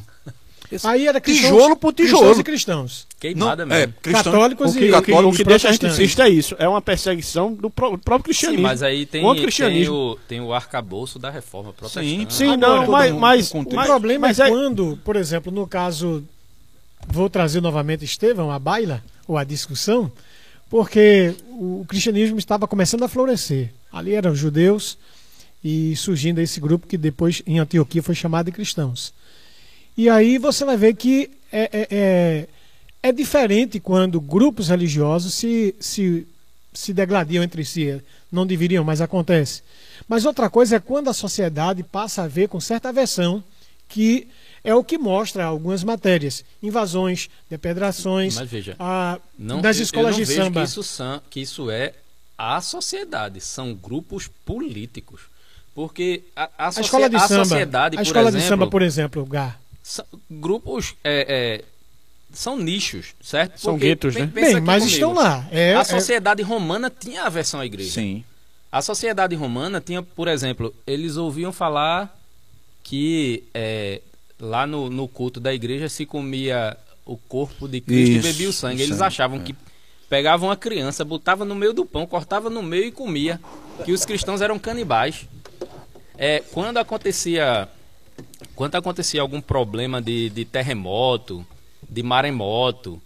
Aí era cristãos,
tijolo por
cristãos
tijolo.
e cristãos.
queimada
Não, é,
mesmo.
cristão-
Católicos
O que,
e,
o que- o que deixa a gente é isso. É uma perseguição do pró- próprio
Sim,
cristianismo.
mas aí tem,
o
tem,
cristianismo.
o, tem o arcabouço da reforma protestante.
Sim,
Agora,
não, mas, mas,
O problema
mas
é, quando, por exemplo, no caso, vou trazer novamente Estevão, a baila, ou a discussão, porque o cristianismo estava começando a florescer. Ali eram judeus e surgindo esse grupo que depois em Antioquia foi chamado de cristãos. E aí você vai ver que é, é, é, é diferente quando grupos religiosos se, se, se degladiam entre si. Não deveriam, mas acontece. Mas outra coisa é quando a sociedade passa a ver com certa aversão que é o que mostra algumas matérias, invasões, depedrações,
Mas veja,
a,
Não,
das
eu-
escolas
eu não
de
vejo
samba.
Que isso, são, que isso é a sociedade, são grupos políticos. Porque a, a,
A escola de
a
samba,
sociedade,
a
por
escola
exemplo,
de samba, por exemplo, Gá.
São grupos é, é, são nichos, certo?
São
Porque
guetos, né?
Bem, mas
comigo.
estão lá. É,
a
é-
sociedade romana tinha aversão à igreja.
Sim.
A sociedade romana tinha, por exemplo, eles ouviam falar que é, lá no, no culto da igreja se comia o corpo de Cristo
Isso,
e bebia o sangue. Eles
sangue,
achavam
é.
que pegavam uma criança, botava no meio do pão, cortava no meio e comia. Que os cristãos eram canibais. É, quando acontecia quando acontecia algum problema de, de terremoto, de maremoto,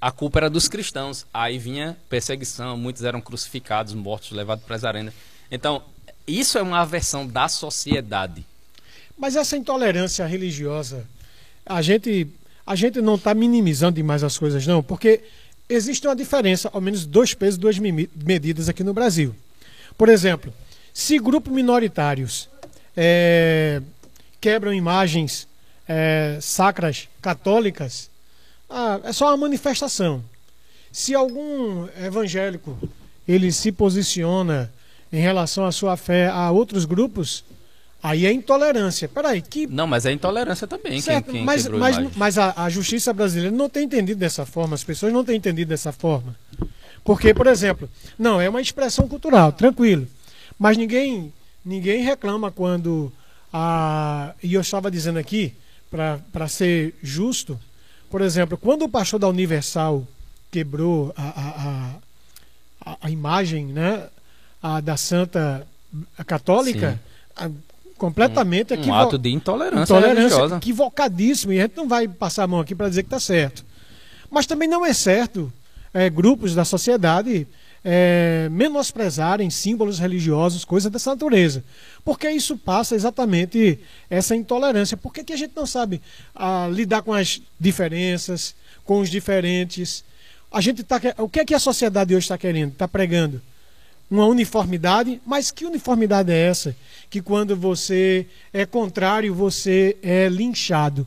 a culpa era dos cristãos. Aí vinha perseguição, muitos eram crucificados, mortos, levados para as arenas. Então, isso é uma aversão da sociedade.
Mas essa intolerância religiosa, a gente, a gente não está minimizando demais as coisas, não, porque existe uma diferença, ao menos dois pesos, duas medidas aqui no Brasil. Por exemplo, se grupos minoritários é, quebram imagens é, sacras católicas, ah, é só uma manifestação. Se algum evangélico ele se posiciona em relação à sua fé a outros grupos, aí é intolerância. Peraí, que
Não, mas é intolerância também. Quem,
Certo,
quem
mas,
quebrou
mas,
imagens.
mas a, a justiça brasileira não tem entendido dessa forma, as pessoas não têm entendido dessa forma. Porque, por exemplo, não, é uma expressão cultural, tranquilo. Mas ninguém, ninguém reclama quando a. E eu estava dizendo aqui, para ser justo, por exemplo, quando o pastor da Universal quebrou a, a, a, a imagem né, a da Santa Católica, a- completamente
um
equivo-
ato de intolerância,
intolerância
religiosa.
equivocadíssimo e a gente não vai passar a mão aqui para dizer que está certo. Mas também não é certo é, grupos da sociedade é, menosprezarem símbolos religiosos, coisas dessa natureza. Porque isso passa exatamente essa intolerância. Por que, que a gente não sabe ah, lidar com as diferenças, com os diferentes? A gente tá, o que é que a sociedade hoje está querendo? Está pregando uma uniformidade, mas que uniformidade é essa? Que quando você é contrário, você é linchado.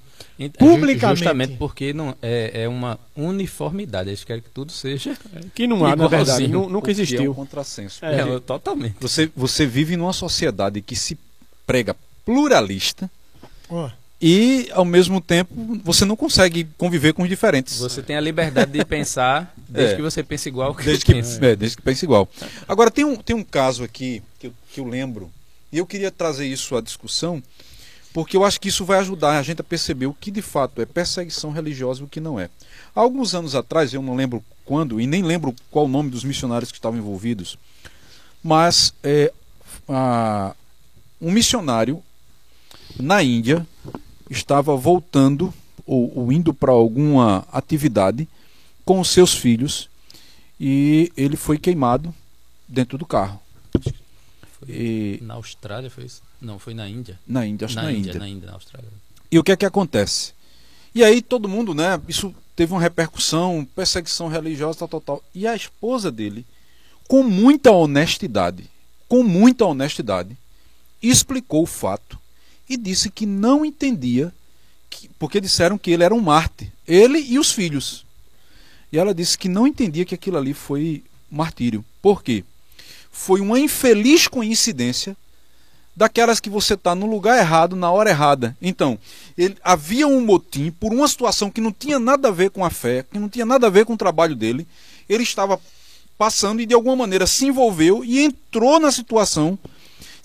Publicamente.
Justamente porque não, é, é uma uniformidade. Eles querem que tudo seja.
Que não há, na verdade. Nunca existiu. É um
contrassenso.
É, é, totalmente.
Você, você vive numa sociedade que se prega pluralista. Oh e ao mesmo tempo você não consegue conviver com os diferentes.
Você tem a liberdade de pensar desde é. que você pense igual
que desde que, pensa. É, desde que pense igual. Agora tem um, tem um caso aqui que eu, que eu lembro e eu queria trazer isso à discussão porque eu acho que isso vai ajudar a gente a perceber o que de fato é perseguição religiosa e o que não é. Há alguns anos atrás, eu não lembro quando e nem lembro qual o nome dos missionários que estavam envolvidos, mas é, a, um missionário na Índia estava voltando ou, ou indo para alguma atividade com os seus filhos e ele foi queimado dentro do carro.
E... Na Austrália foi isso? Não, foi na Índia.
Na Índia, acho
na,
na
Índia,
Índia.
Na Índia, na Austrália.
E o que é que acontece? E aí todo mundo, né? Isso teve uma repercussão, perseguição religiosa, tal, tal, tal. E a esposa dele, com muita honestidade, com muita honestidade, explicou o fato e disse que não entendia, que, porque disseram que ele era um Marte, ele e os filhos. E ela disse que não entendia que aquilo ali foi martírio. Por quê? Foi uma infeliz coincidência daquelas que você está no lugar errado, na hora errada. Então, ele, havia um motim por uma situação que não tinha nada a ver com a fé, que não tinha nada a ver com o trabalho dele. Ele estava passando e de alguma maneira se envolveu e entrou na situação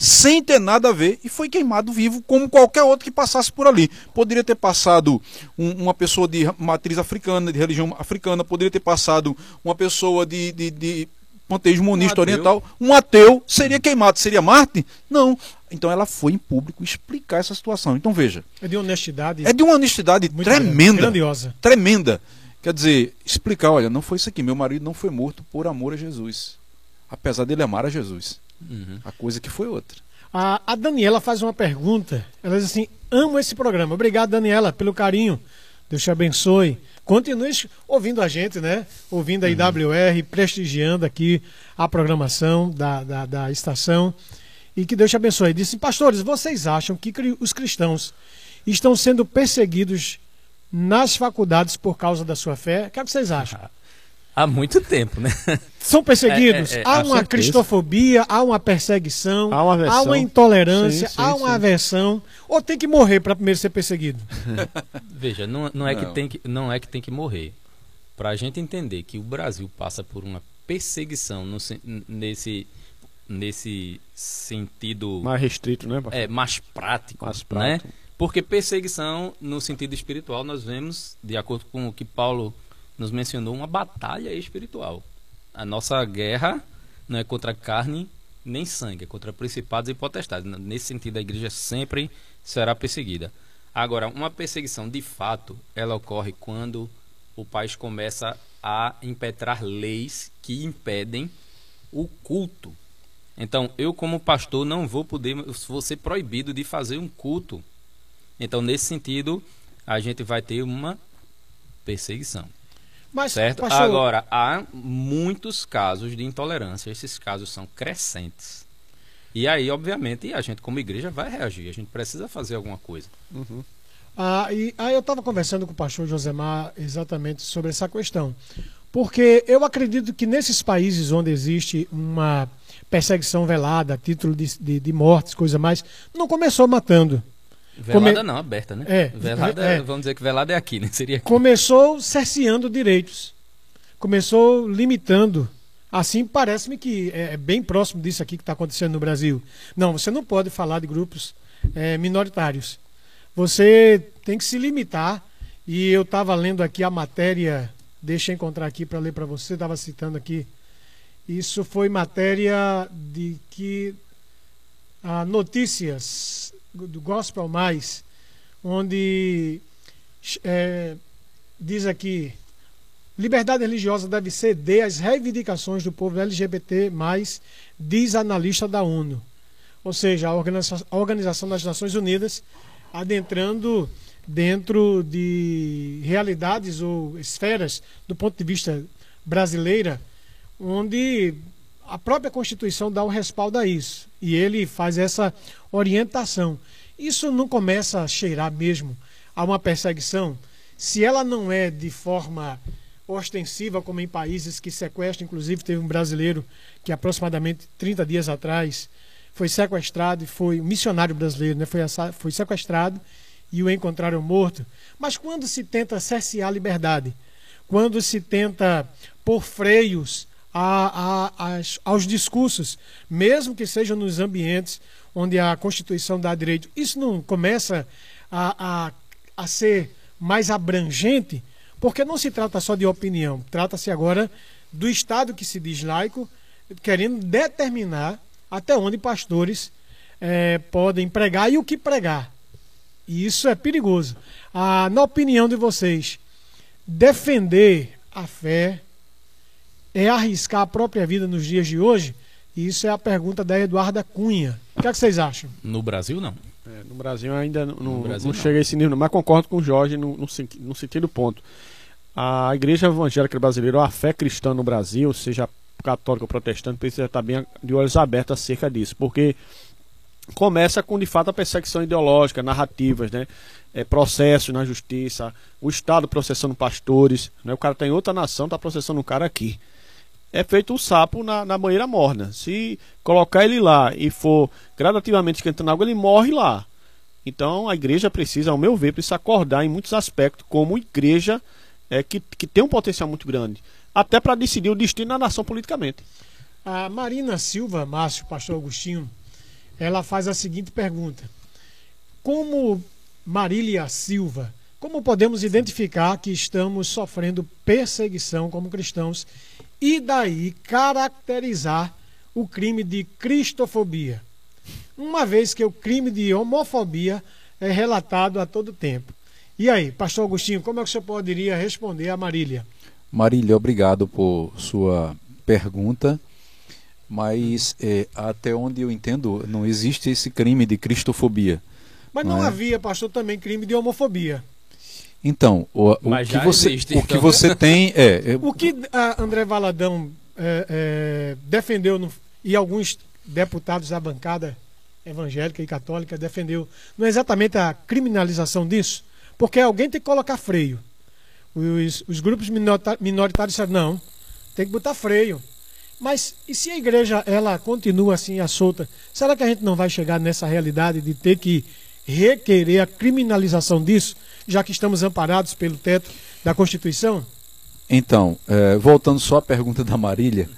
sem ter nada a ver, e foi queimado vivo, como qualquer outro que passasse por ali. Poderia ter passado um, uma pessoa de matriz africana, de religião africana, poderia ter passado uma pessoa de, de, de panteísmo monista um oriental, um ateu, seria queimado, seria Marte? Não. Então ela foi em público explicar essa situação. Então veja.
É de honestidade.
É de uma honestidade tremenda.
Grandiosa.
Tremenda. Quer dizer, explicar, olha, não foi isso aqui. Meu marido não foi morto por amor a Jesus. Apesar dele amar a Jesus. Uhum. A coisa que foi outra.
A, a Daniela faz uma pergunta. Ela diz assim: amo esse programa. Obrigado, Daniela, pelo carinho. Deus te abençoe. Continue ouvindo a gente, né? Ouvindo a uhum. IWR, prestigiando aqui a programação da, da, da estação. E que Deus te abençoe. Disse, pastores, vocês acham que os cristãos estão sendo perseguidos nas faculdades por causa da sua fé? O que, é que vocês acham?
Há muito tempo, né?
São perseguidos? É, é, é, há uma certeza. cristofobia, há uma perseguição, há uma, há uma intolerância, sim, sim, há uma sim. aversão. Ou tem que morrer para primeiro ser perseguido?
Veja, não, não, é não. Que tem que, não é que tem que morrer. Para a gente entender que o Brasil passa por uma perseguição no, nesse, nesse sentido.
Mais restrito, né?
É, mais prático. Mais né? prático. Né? Porque perseguição, no sentido espiritual, nós vemos, de acordo com o que Paulo nos mencionou uma batalha espiritual. A nossa guerra não é contra carne nem sangue, é contra principados e potestades. Nesse sentido, a igreja sempre será perseguida. Agora, uma perseguição de fato, ela ocorre quando o país começa a impetrar leis que impedem o culto. Então, eu como pastor não vou poder, vou ser proibido de fazer um culto. Então, nesse sentido, a gente vai ter uma perseguição. Mas, certo? Pastor... Agora, há muitos casos de intolerância. Esses casos são crescentes. E aí, obviamente, a gente, como igreja, vai reagir. A gente precisa fazer alguma coisa.
Uhum. Ah, e aí eu estava conversando com o pastor Josemar exatamente sobre essa questão. Porque eu acredito que nesses países onde existe uma perseguição velada, título de, de, de mortes, coisa mais, não começou matando.
Velada Come... não, aberta, né?
É.
Velada, é. vamos dizer que velada é aqui, né? Seria aqui.
Começou cerceando direitos. Começou limitando. Assim, parece-me que é, é bem próximo disso aqui que está acontecendo no Brasil. Não, você não pode falar de grupos é, minoritários. Você tem que se limitar. E eu estava lendo aqui a matéria, deixa eu encontrar aqui para ler para você, estava citando aqui. Isso foi matéria de que a notícias do Gospel Mais, onde é, diz aqui, Liberdade religiosa deve ceder às reivindicações do povo LGBT, diz analista da ONU. Ou seja, a Organização, das Nações Unidas adentrando dentro de realidades ou esferas do ponto de vista brasileira, onde a própria Constituição dá o respaldo a isso. E ele faz essa orientação. Isso não começa a cheirar mesmo a uma perseguição? Se ela não é de forma ostensiva, como em países que sequestram, inclusive teve um brasileiro que aproximadamente 30 dias atrás foi sequestrado e foi um missionário brasileiro, né? foi, foi sequestrado e o encontraram morto. Mas quando se tenta cercear a liberdade, quando se tenta pôr freios a, a, aos discursos, mesmo que sejam nos ambientes onde a Constituição dá direito, isso não começa a, a, a ser mais abrangente, porque não se trata só de opinião, trata-se agora do Estado que se diz laico, querendo determinar até onde pastores é, podem pregar e o que pregar. E isso é perigoso. Ah, na opinião de vocês, defender a fé é arriscar a própria vida nos dias de hoje? Isso é a pergunta da Eduarda Cunha. O que, é que vocês acham?
No Brasil, não.
É, no Brasil ainda não, no Brasil, não, não, chega a esse nível, mas concordo com o Jorge no, no, no sentido ponto. A igreja evangélica brasileira, a fé cristã no Brasil, seja católica ou protestante, precisa estar bem de olhos abertos acerca disso, porque começa com de fato a perseguição ideológica, narrativas, né? É, processos na justiça, o Estado processando pastores, né? o cara está em outra nação, está processando um cara aqui. É feito um sapo na, na banheira morna. Se colocar ele lá e for gradativamente esquentando água, ele morre lá. Então a igreja precisa, ao meu ver, precisa acordar em muitos aspectos como igreja é, que, que tem um potencial muito grande até para decidir o destino da nação politicamente.
A Marina Silva Márcio, pastor Agostinho, ela faz a seguinte pergunta: Como Marília Silva, como podemos identificar que estamos sofrendo perseguição como cristãos e daí caracterizar o crime de cristofobia? Uma vez que o crime de homofobia é relatado a todo tempo. E aí, pastor Agostinho, como é que o senhor poderia responder a Marília?
Marília, obrigado por sua pergunta, mas é, até onde eu entendo, não existe esse crime de cristofobia.
Mas não, não é? havia, pastor, também crime de homofobia.
Então, o, o que, você, existe, o que então. você tem é.
é... O que a André Valadão é, é, defendeu, no, e alguns deputados da bancada evangélica e católica defendeu, não é exatamente a criminalização disso? Porque alguém tem que colocar freio. Os, os grupos minoritários disseram, não, tem que botar freio. Mas e se a igreja ela continua assim a solta, será que a gente não vai chegar nessa realidade de ter que requerer a criminalização disso, já que estamos amparados pelo teto da Constituição?
Então, é, voltando só à pergunta da Marília,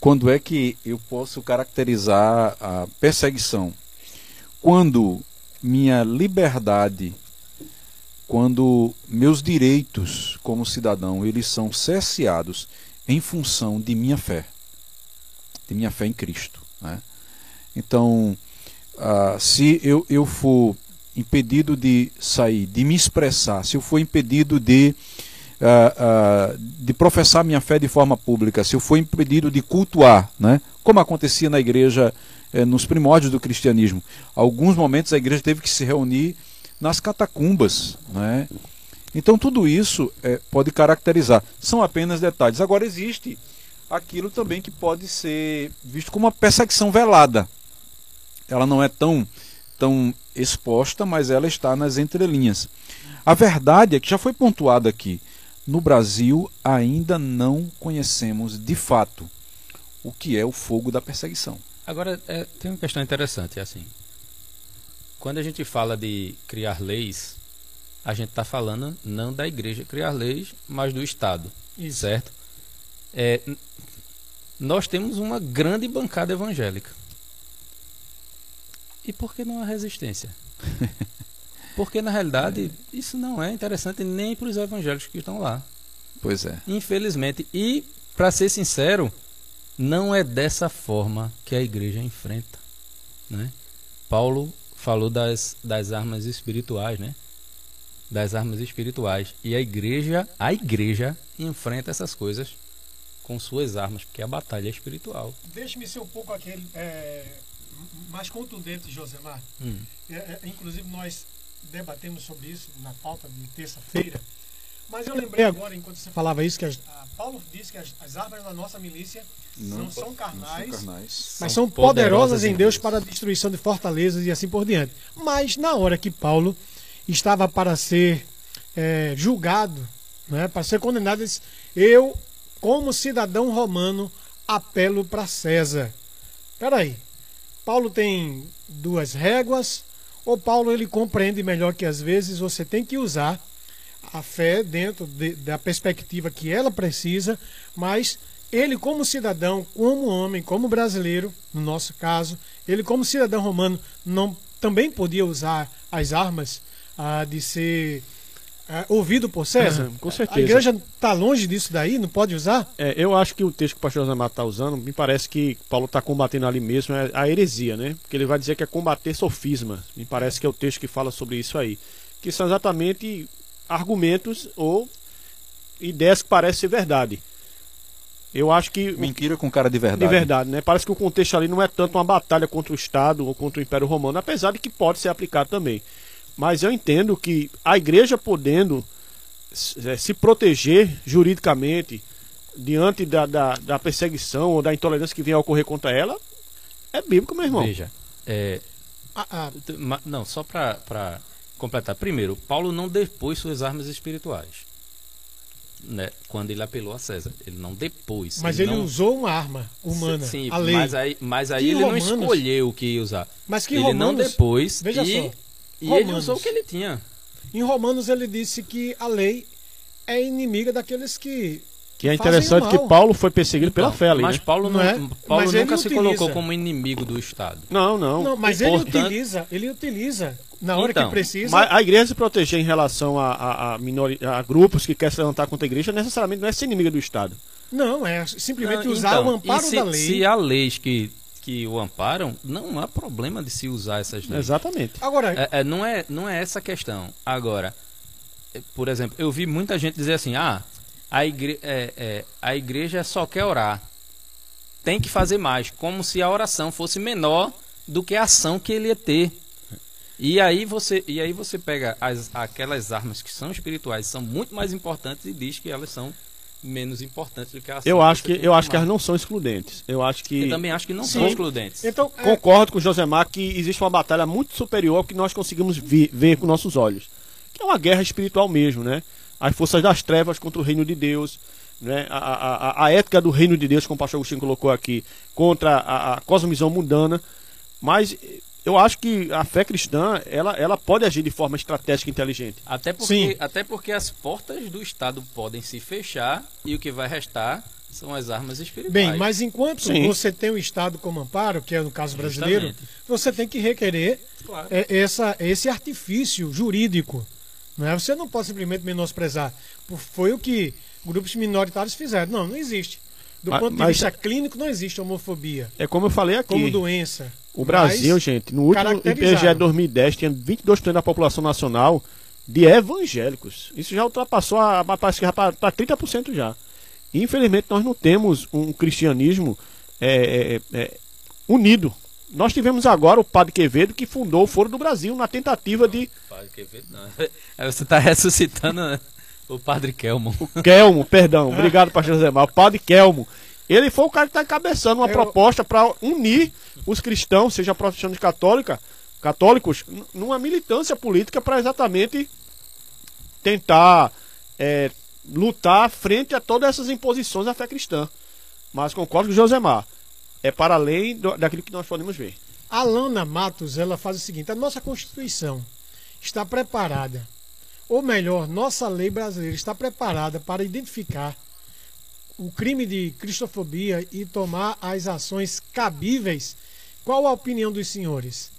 quando é que eu posso caracterizar a perseguição? Quando minha liberdade quando meus direitos como cidadão eles são cerceados em função de minha fé, de minha fé em Cristo. Né? Então, uh, se eu, eu for impedido de sair, de me expressar, se eu for impedido de, uh, uh, de professar minha fé de forma pública, se eu for impedido de cultuar, né? como acontecia na igreja eh, nos primórdios do cristianismo, alguns momentos a igreja teve que se reunir nas catacumbas. Né? Então tudo isso é, pode caracterizar. São apenas detalhes. Agora existe aquilo também que pode ser visto como uma perseguição velada. Ela não é tão, tão exposta, mas ela está nas entrelinhas. A verdade é que já foi pontuado aqui. No Brasil ainda não conhecemos de fato o que é o fogo da perseguição.
Agora é, tem uma questão interessante, é assim. Quando a gente fala de criar leis, a gente está falando não da igreja criar leis, mas do Estado, Isso. certo? É, nós temos uma grande bancada evangélica. E por que não a resistência? Porque na realidade isso não é interessante nem para os evangélicos que estão lá.
Pois é.
Infelizmente. E, para ser sincero, não é dessa forma que a igreja enfrenta. Né? Paulo falou das, das armas espirituais, né? Das armas espirituais. E a igreja, a igreja enfrenta essas coisas com suas armas, porque a batalha é espiritual.
Deixe-me ser um pouco aquele é, mais contundente, Josemar.
Hum.
É, é, inclusive, nós debatemos sobre isso na pauta de terça-feira. Mas eu lembrei agora, enquanto você falava isso, que as, Paulo disse que as, as, armas da nossa milícia não, não, são, carnais,
não são carnais,
mas são poderosas, poderosas em Deus, Deus para a destruição de fortalezas e assim por diante. Mas na hora que Paulo estava para ser é, julgado, né, para ser condenado, disse, eu, como cidadão romano, apelo para César. Peraí, Paulo tem duas réguas, ou Paulo ele compreende melhor que às vezes você tem que usar a fé dentro de, da perspectiva que ela precisa, mas ele como cidadão, como homem, como brasileiro, no nosso caso, ele como cidadão romano não também podia usar as armas ah, de ser ouvido por César?
com certeza.
A igreja está longe disso daí, não pode usar?
É, eu acho que o texto que o pastor Zamato está usando, me parece que Paulo está combatendo ali mesmo é a heresia, né? Porque ele vai dizer que é combater sofisma. Me parece que é o texto que fala sobre isso aí. Que são exatamente argumentos ou ideias que parecem ser verdade. Eu acho que.
Mentira com cara de verdade.
De verdade, né? Parece que o contexto ali não é tanto uma batalha contra o Estado ou contra o Império Romano, apesar de que pode ser aplicado também. Mas eu entendo que a igreja podendo é, se proteger juridicamente diante da, da, da, perseguição ou da intolerância que venha a ocorrer contra ela, é bíblico, meu irmão.
Veja, é, ah, ah, não, só para completar. Primeiro, Paulo não depôs suas armas espirituais. Né, quando ele apelou a César. Ele não depôs.
Mas
ele,
ele
não...
usou uma arma humana.
Sim,
a lei.
mas aí, mas aí ele
romanos...
não escolheu o que ia usar.
Mas que
ele
romanos...
não depôs
Veja
e,
só.
E ele usou o que ele tinha.
Em Romanos ele disse que a lei é inimiga daqueles que
que é interessante que Paulo foi perseguido então, pela fé ali.
Mas
né?
Paulo, não, não é? Paulo mas nunca se utiliza. colocou como inimigo do Estado.
Não, não.
não mas ele utiliza, ele utiliza na hora então, que precisa.
Mas a igreja se proteger em relação a, a, a, minori, a grupos que querem se levantar contra a igreja necessariamente não é ser inimiga do Estado.
Não, é simplesmente não, usar então, o amparo
se,
da lei.
Se há leis que, que o amparam, não há problema de se usar essas leis.
Exatamente.
Agora,
é, é, não, é, não é essa a questão. Agora, é, por exemplo, eu vi muita gente dizer assim: ah, a, igre é, é, a igreja só quer orar. Tem que fazer mais, como se a oração fosse menor do que a ação que ele ia ter. E aí você, e aí você pega as, aquelas armas que são espirituais, são muito mais importantes e diz que elas são menos importantes do que a ação.
Eu acho que, que eu acho que elas não são excludentes. Eu acho que
Eu também acho que não Sim. são excludentes.
Então, é... concordo com o Josemar que existe uma batalha muito superior ao que nós conseguimos ver, ver com nossos olhos, que é uma guerra espiritual mesmo, né? as forças das trevas contra o reino de Deus, né? a, a, a ética do reino de Deus, como o pastor Agostinho colocou aqui, contra a, a cosmovisão mundana. Mas eu acho que a fé cristã ela, ela pode agir de forma estratégica e inteligente.
Até porque, até porque as portas do Estado podem se fechar e o que vai restar são as armas espirituais.
Bem, mas enquanto Sim. você tem o Estado como amparo, que é no caso brasileiro, Justamente. você tem que requerer claro. É, essa, esse artifício jurídico não é? Você não pode simplesmente menosprezar. Foi o que grupos minoritários fizeram. Não, não existe. Do mas, ponto de vista clínico, não existe homofobia.
É como eu falei aqui.
Como doença.
O Brasil, gente, no último IPGE 2010, tinha 22% da população nacional de evangélicos. Isso já ultrapassou a, parece que para 30% já. Infelizmente, nós não temos um cristianismo é, é, é, unido nós tivemos agora o Padre Quevedo que fundou o Foro do Brasil na tentativa de.
Padre Quevedo não. Você está ressuscitando né? O Padre Kelmo.
O Kelmo, perdão. Obrigado, Pastor José Mar. O Padre Kelmo. Ele foi o cara que está encabeçando uma Eu... proposta para unir os cristãos, seja protestantes católica, católicos, numa militância política para exatamente tentar é, lutar frente a todas essas imposições da fé cristã. Mas concordo com o Josemar é para além do, daquilo que nós podemos ver.
Alana Matos, ela faz o seguinte: a nossa Constituição está preparada, ou melhor, nossa lei brasileira está preparada para identificar o crime de cristofobia e tomar as ações cabíveis. Qual a opinião dos senhores?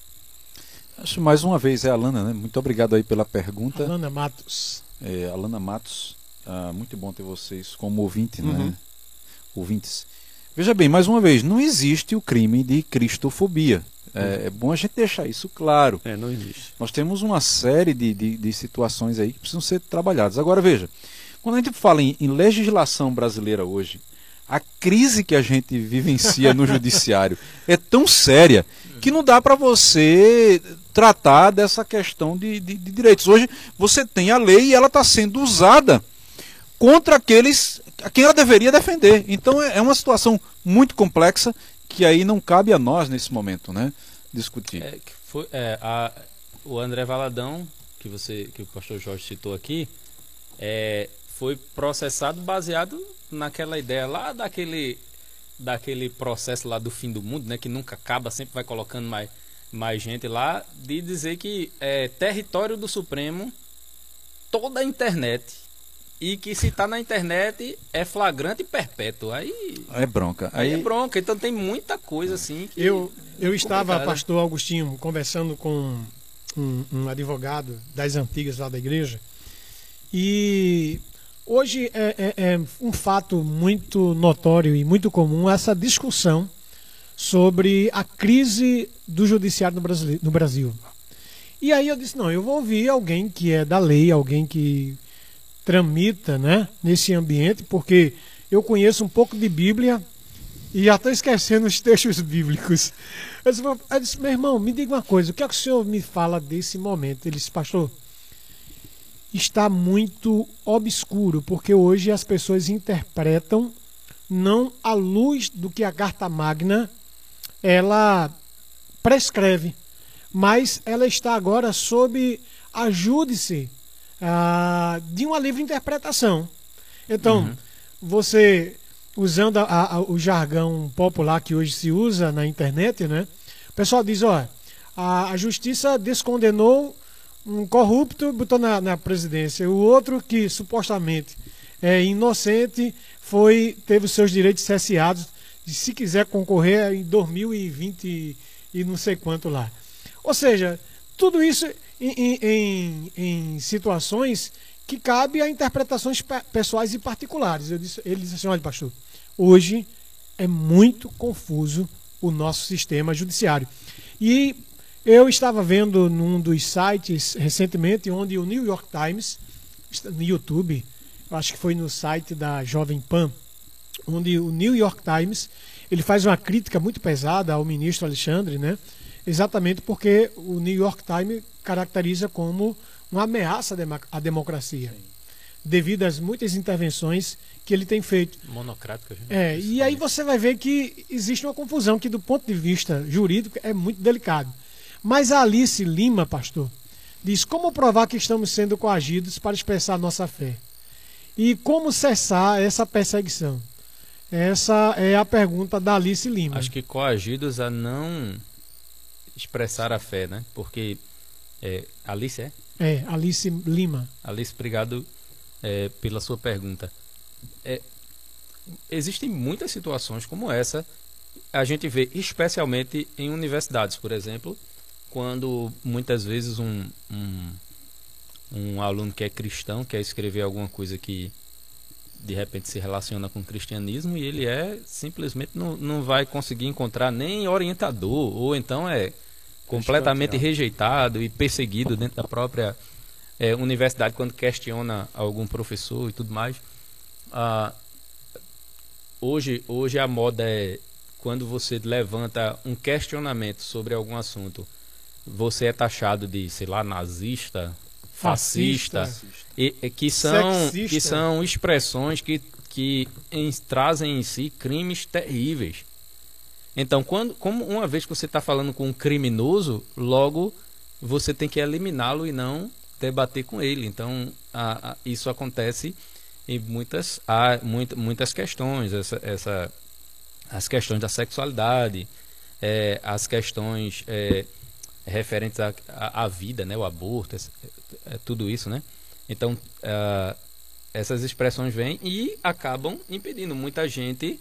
Acho mais uma vez é a Alana, né? Muito obrigado aí pela pergunta.
Alana Matos.
É, Alana Matos, ah, muito bom ter vocês como ouvinte, né? uhum. Ouvintes. Veja bem, mais uma vez, não existe o crime de cristofobia. É, é, bom a gente deixar isso claro.
É, não existe.
Nós temos uma série de, de, de, situações aí que precisam ser trabalhadas. Agora, veja, Quando a gente fala em, em legislação brasileira hoje, a crise que a gente vivencia no judiciário é tão séria que não dá para você tratar dessa questão de, de, de, direitos. Hoje você tem a lei e ela está sendo usada contra aqueles a quem ela deveria defender. Então é, é uma situação muito complexa que aí não cabe a nós nesse momento, né, discutir.
É, foi, é, a, o André Valadão, que você, que o pastor Jorge citou aqui, é, foi processado baseado naquela ideia lá daquele daquele processo lá do fim do mundo, né, que nunca acaba, sempre vai colocando mais mais gente lá, de dizer que é território do Supremo toda a internet e que se está na internet é flagrante e perpétuo. Aí
é bronca.
Aí, aí é bronca. Então tem muita coisa assim.
eu eu estava, pastor Agostinho, conversando com um, um, advogado das antigas lá da igreja e hoje é, é, é um fato muito notório e muito comum essa discussão sobre a crise do judiciário no no Brasil. E aí eu disse, não, eu vou ouvir alguém que é da lei, alguém que tramita né, nesse ambiente, porque eu conheço um pouco de Bíblia e já estou esquecendo os textos bíblicos. Eu disse, eu disse, meu irmão, me diga uma coisa, o que é que o senhor me fala desse momento? Ele disse, pastor, está muito obscuro, porque hoje as pessoas interpretam não à luz do que a Carta Magna ela prescreve, mas ela está agora sob a júdice ah, de uma livre interpretação. Então, uhum. você, usando a, a, o jargão popular que hoje se usa na internet, né? O pessoal diz, ó, a, a justiça descondenou um corrupto, botou na, na presidência. O outro que supostamente é inocente foi teve os seus direitos cesseados e se quiser concorrer em 2020 e não sei quanto lá. Ou seja, tudo isso em, em, em situações que cabe a interpretações pessoais e particulares. Disse, ele disse assim: olha, pastor, hoje é muito confuso o nosso sistema judiciário. E eu estava vendo num dos sites recentemente, onde o New York Times, no YouTube, acho que foi no site da Jovem Pan, onde o New York Times ele faz uma crítica muito pesada ao ministro Alexandre, né? Exatamente porque o New York Times caracteriza como uma ameaça à democracia. Sim. Devido às muitas intervenções que ele tem feito.
Monocráticas.
Né? É, e aí você vai ver que existe uma confusão que, do ponto de vista jurídico, é muito delicado. Mas a Alice Lima, pastor, diz como provar que estamos sendo coagidos para expressar nossa fé? E como cessar essa perseguição? Essa é a pergunta da Alice Lima.
Acho que coagidos a não expressar a fé, né? Porque é, Alice é?
É, Alice Lima.
Alice, obrigado é, pela sua pergunta. É, existem muitas situações como essa. A gente vê especialmente em universidades, por exemplo, quando muitas vezes um, um, um aluno que é cristão quer escrever alguma coisa que de repente se relaciona com o cristianismo e ele é simplesmente não, não vai conseguir encontrar nem orientador ou então é completamente rejeitado e perseguido dentro da própria é, universidade quando questiona algum professor e tudo mais. Ah, hoje, hoje a moda é quando você levanta um questionamento sobre algum assunto, você é taxado de, sei lá, nazista, fascista, fascista e, e, que são que são expressões que que em, trazem em si crimes terríveis. Então, quando, como uma vez que você está falando com um criminoso, logo você tem que eliminá-lo e não debater com ele. Então, a, a, isso acontece em muitas, há muito, muitas questões, essa, essa, as questões da sexualidade, é, as questões é, referentes à, vida, né, o aborto, é, é, tudo isso, né? Então, essas expressões vêm e acabam impedindo. Muita gente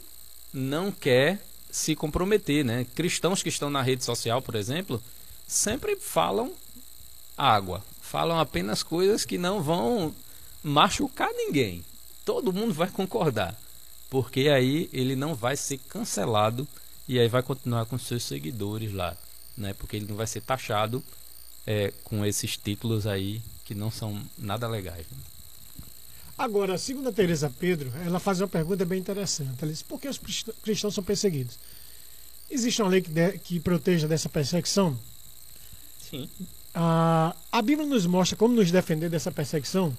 não quer se comprometer, né? Cristãos que estão na rede social, por exemplo, sempre falam água, falam apenas coisas que não vão machucar ninguém. Todo mundo vai concordar, porque aí ele não vai ser cancelado e aí vai continuar com seus seguidores lá, né? Porque ele não vai ser taxado é, com esses títulos aí que não são nada legais. Né?
Agora, segundo a Teresa Pedro, ela faz uma pergunta bem interessante. Ela diz: por que os cristãos são perseguidos? Existe uma lei que, de, que proteja dessa perseguição?
Sim.
Ah, a Bíblia nos mostra como nos defender dessa perseguição?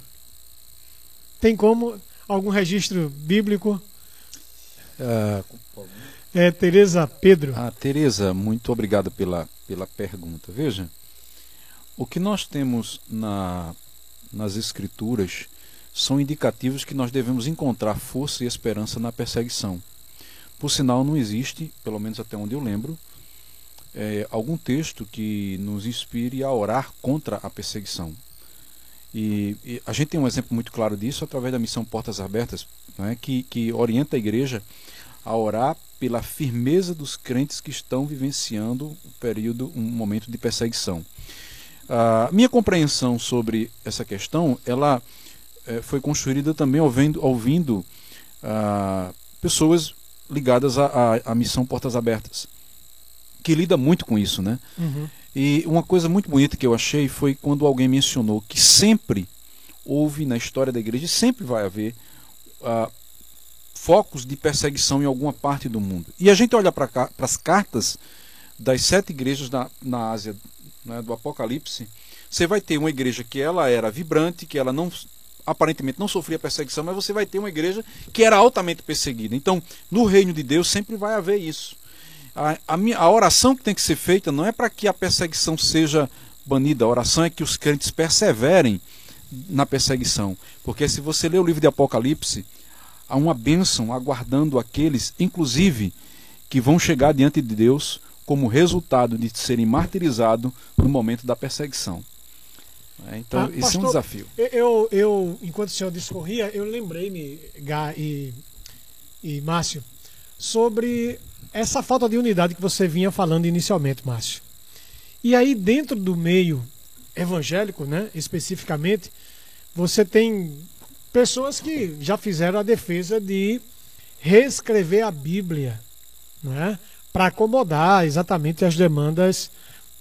Tem como algum registro bíblico?
Uh,
é Teresa Pedro.
Ah, Teresa, muito obrigado pela, pela pergunta. Veja, o que nós temos na, nas escrituras são indicativos que nós devemos encontrar força e esperança na perseguição. Por sinal, não existe, pelo menos até onde eu lembro, é, algum texto que nos inspire a orar contra a perseguição. E, e, a gente tem um exemplo muito claro disso através da missão Portas Abertas, né, que, que orienta a igreja a orar pela firmeza dos crentes que estão vivenciando um período, um momento de perseguição. A minha compreensão sobre essa questão, ela é, foi construída também ouvindo, ouvindo ah, pessoas ligadas à, missão Portas Abertas, que lida muito com isso, né?
Uhum.
E uma coisa muito bonita que eu achei foi quando alguém mencionou que sempre houve na história da igreja, e sempre vai haver ah, focos de perseguição em alguma parte do mundo. E a gente olha para as cartas das sete igrejas na, na Ásia, né, do Apocalipse, você vai ter uma igreja que ela era vibrante, que ela não aparentemente não sofria perseguição, mas você vai ter uma igreja que era altamente perseguida. Então, no reino de Deus sempre vai haver isso. A, a, minha, a oração que tem que ser feita não é para que a perseguição seja banida, a oração é que os crentes perseverem na perseguição. Porque se você ler o livro de Apocalipse, há uma bênção aguardando aqueles, inclusive, que vão chegar diante de Deus como resultado de serem martirizados no momento da perseguição. É, então, ah, isso pastor, é um desafio.
Eu, eu, enquanto o senhor discorria, eu lembrei-me, Gá e, e Márcio, sobre essa falta de unidade que você vinha falando inicialmente, Márcio. E aí, dentro do meio evangélico, né, especificamente, você tem pessoas que já fizeram a defesa de reescrever a Bíblia, né, para acomodar exatamente as demandas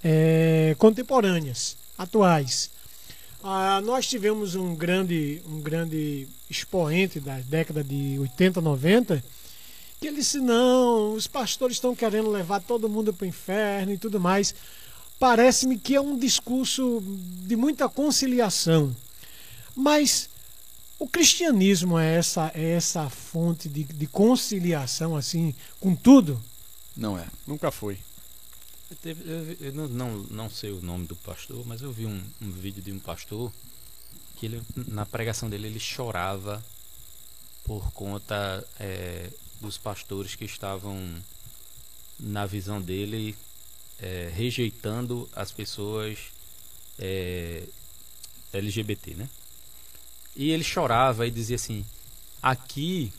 é, contemporâneas, atuais. Ah, nós tivemos um grande, um grande expoente da década de 80, 90, que ele disse: não, os pastores estão querendo levar todo mundo para o inferno e tudo mais. Parece-me que é um discurso de muita conciliação. Mas o cristianismo é essa, é essa fonte de, de conciliação, assim, com tudo?
Não é. Nunca foi.
Eu, não, não, não, sei o nome do pastor, mas eu vi um, um, vídeo de um pastor que ele, na pregação dele ele chorava por conta é, dos pastores que estavam, na visão dele, é, rejeitando as pessoas é, LGBT, né? E ele chorava e dizia assim: aqui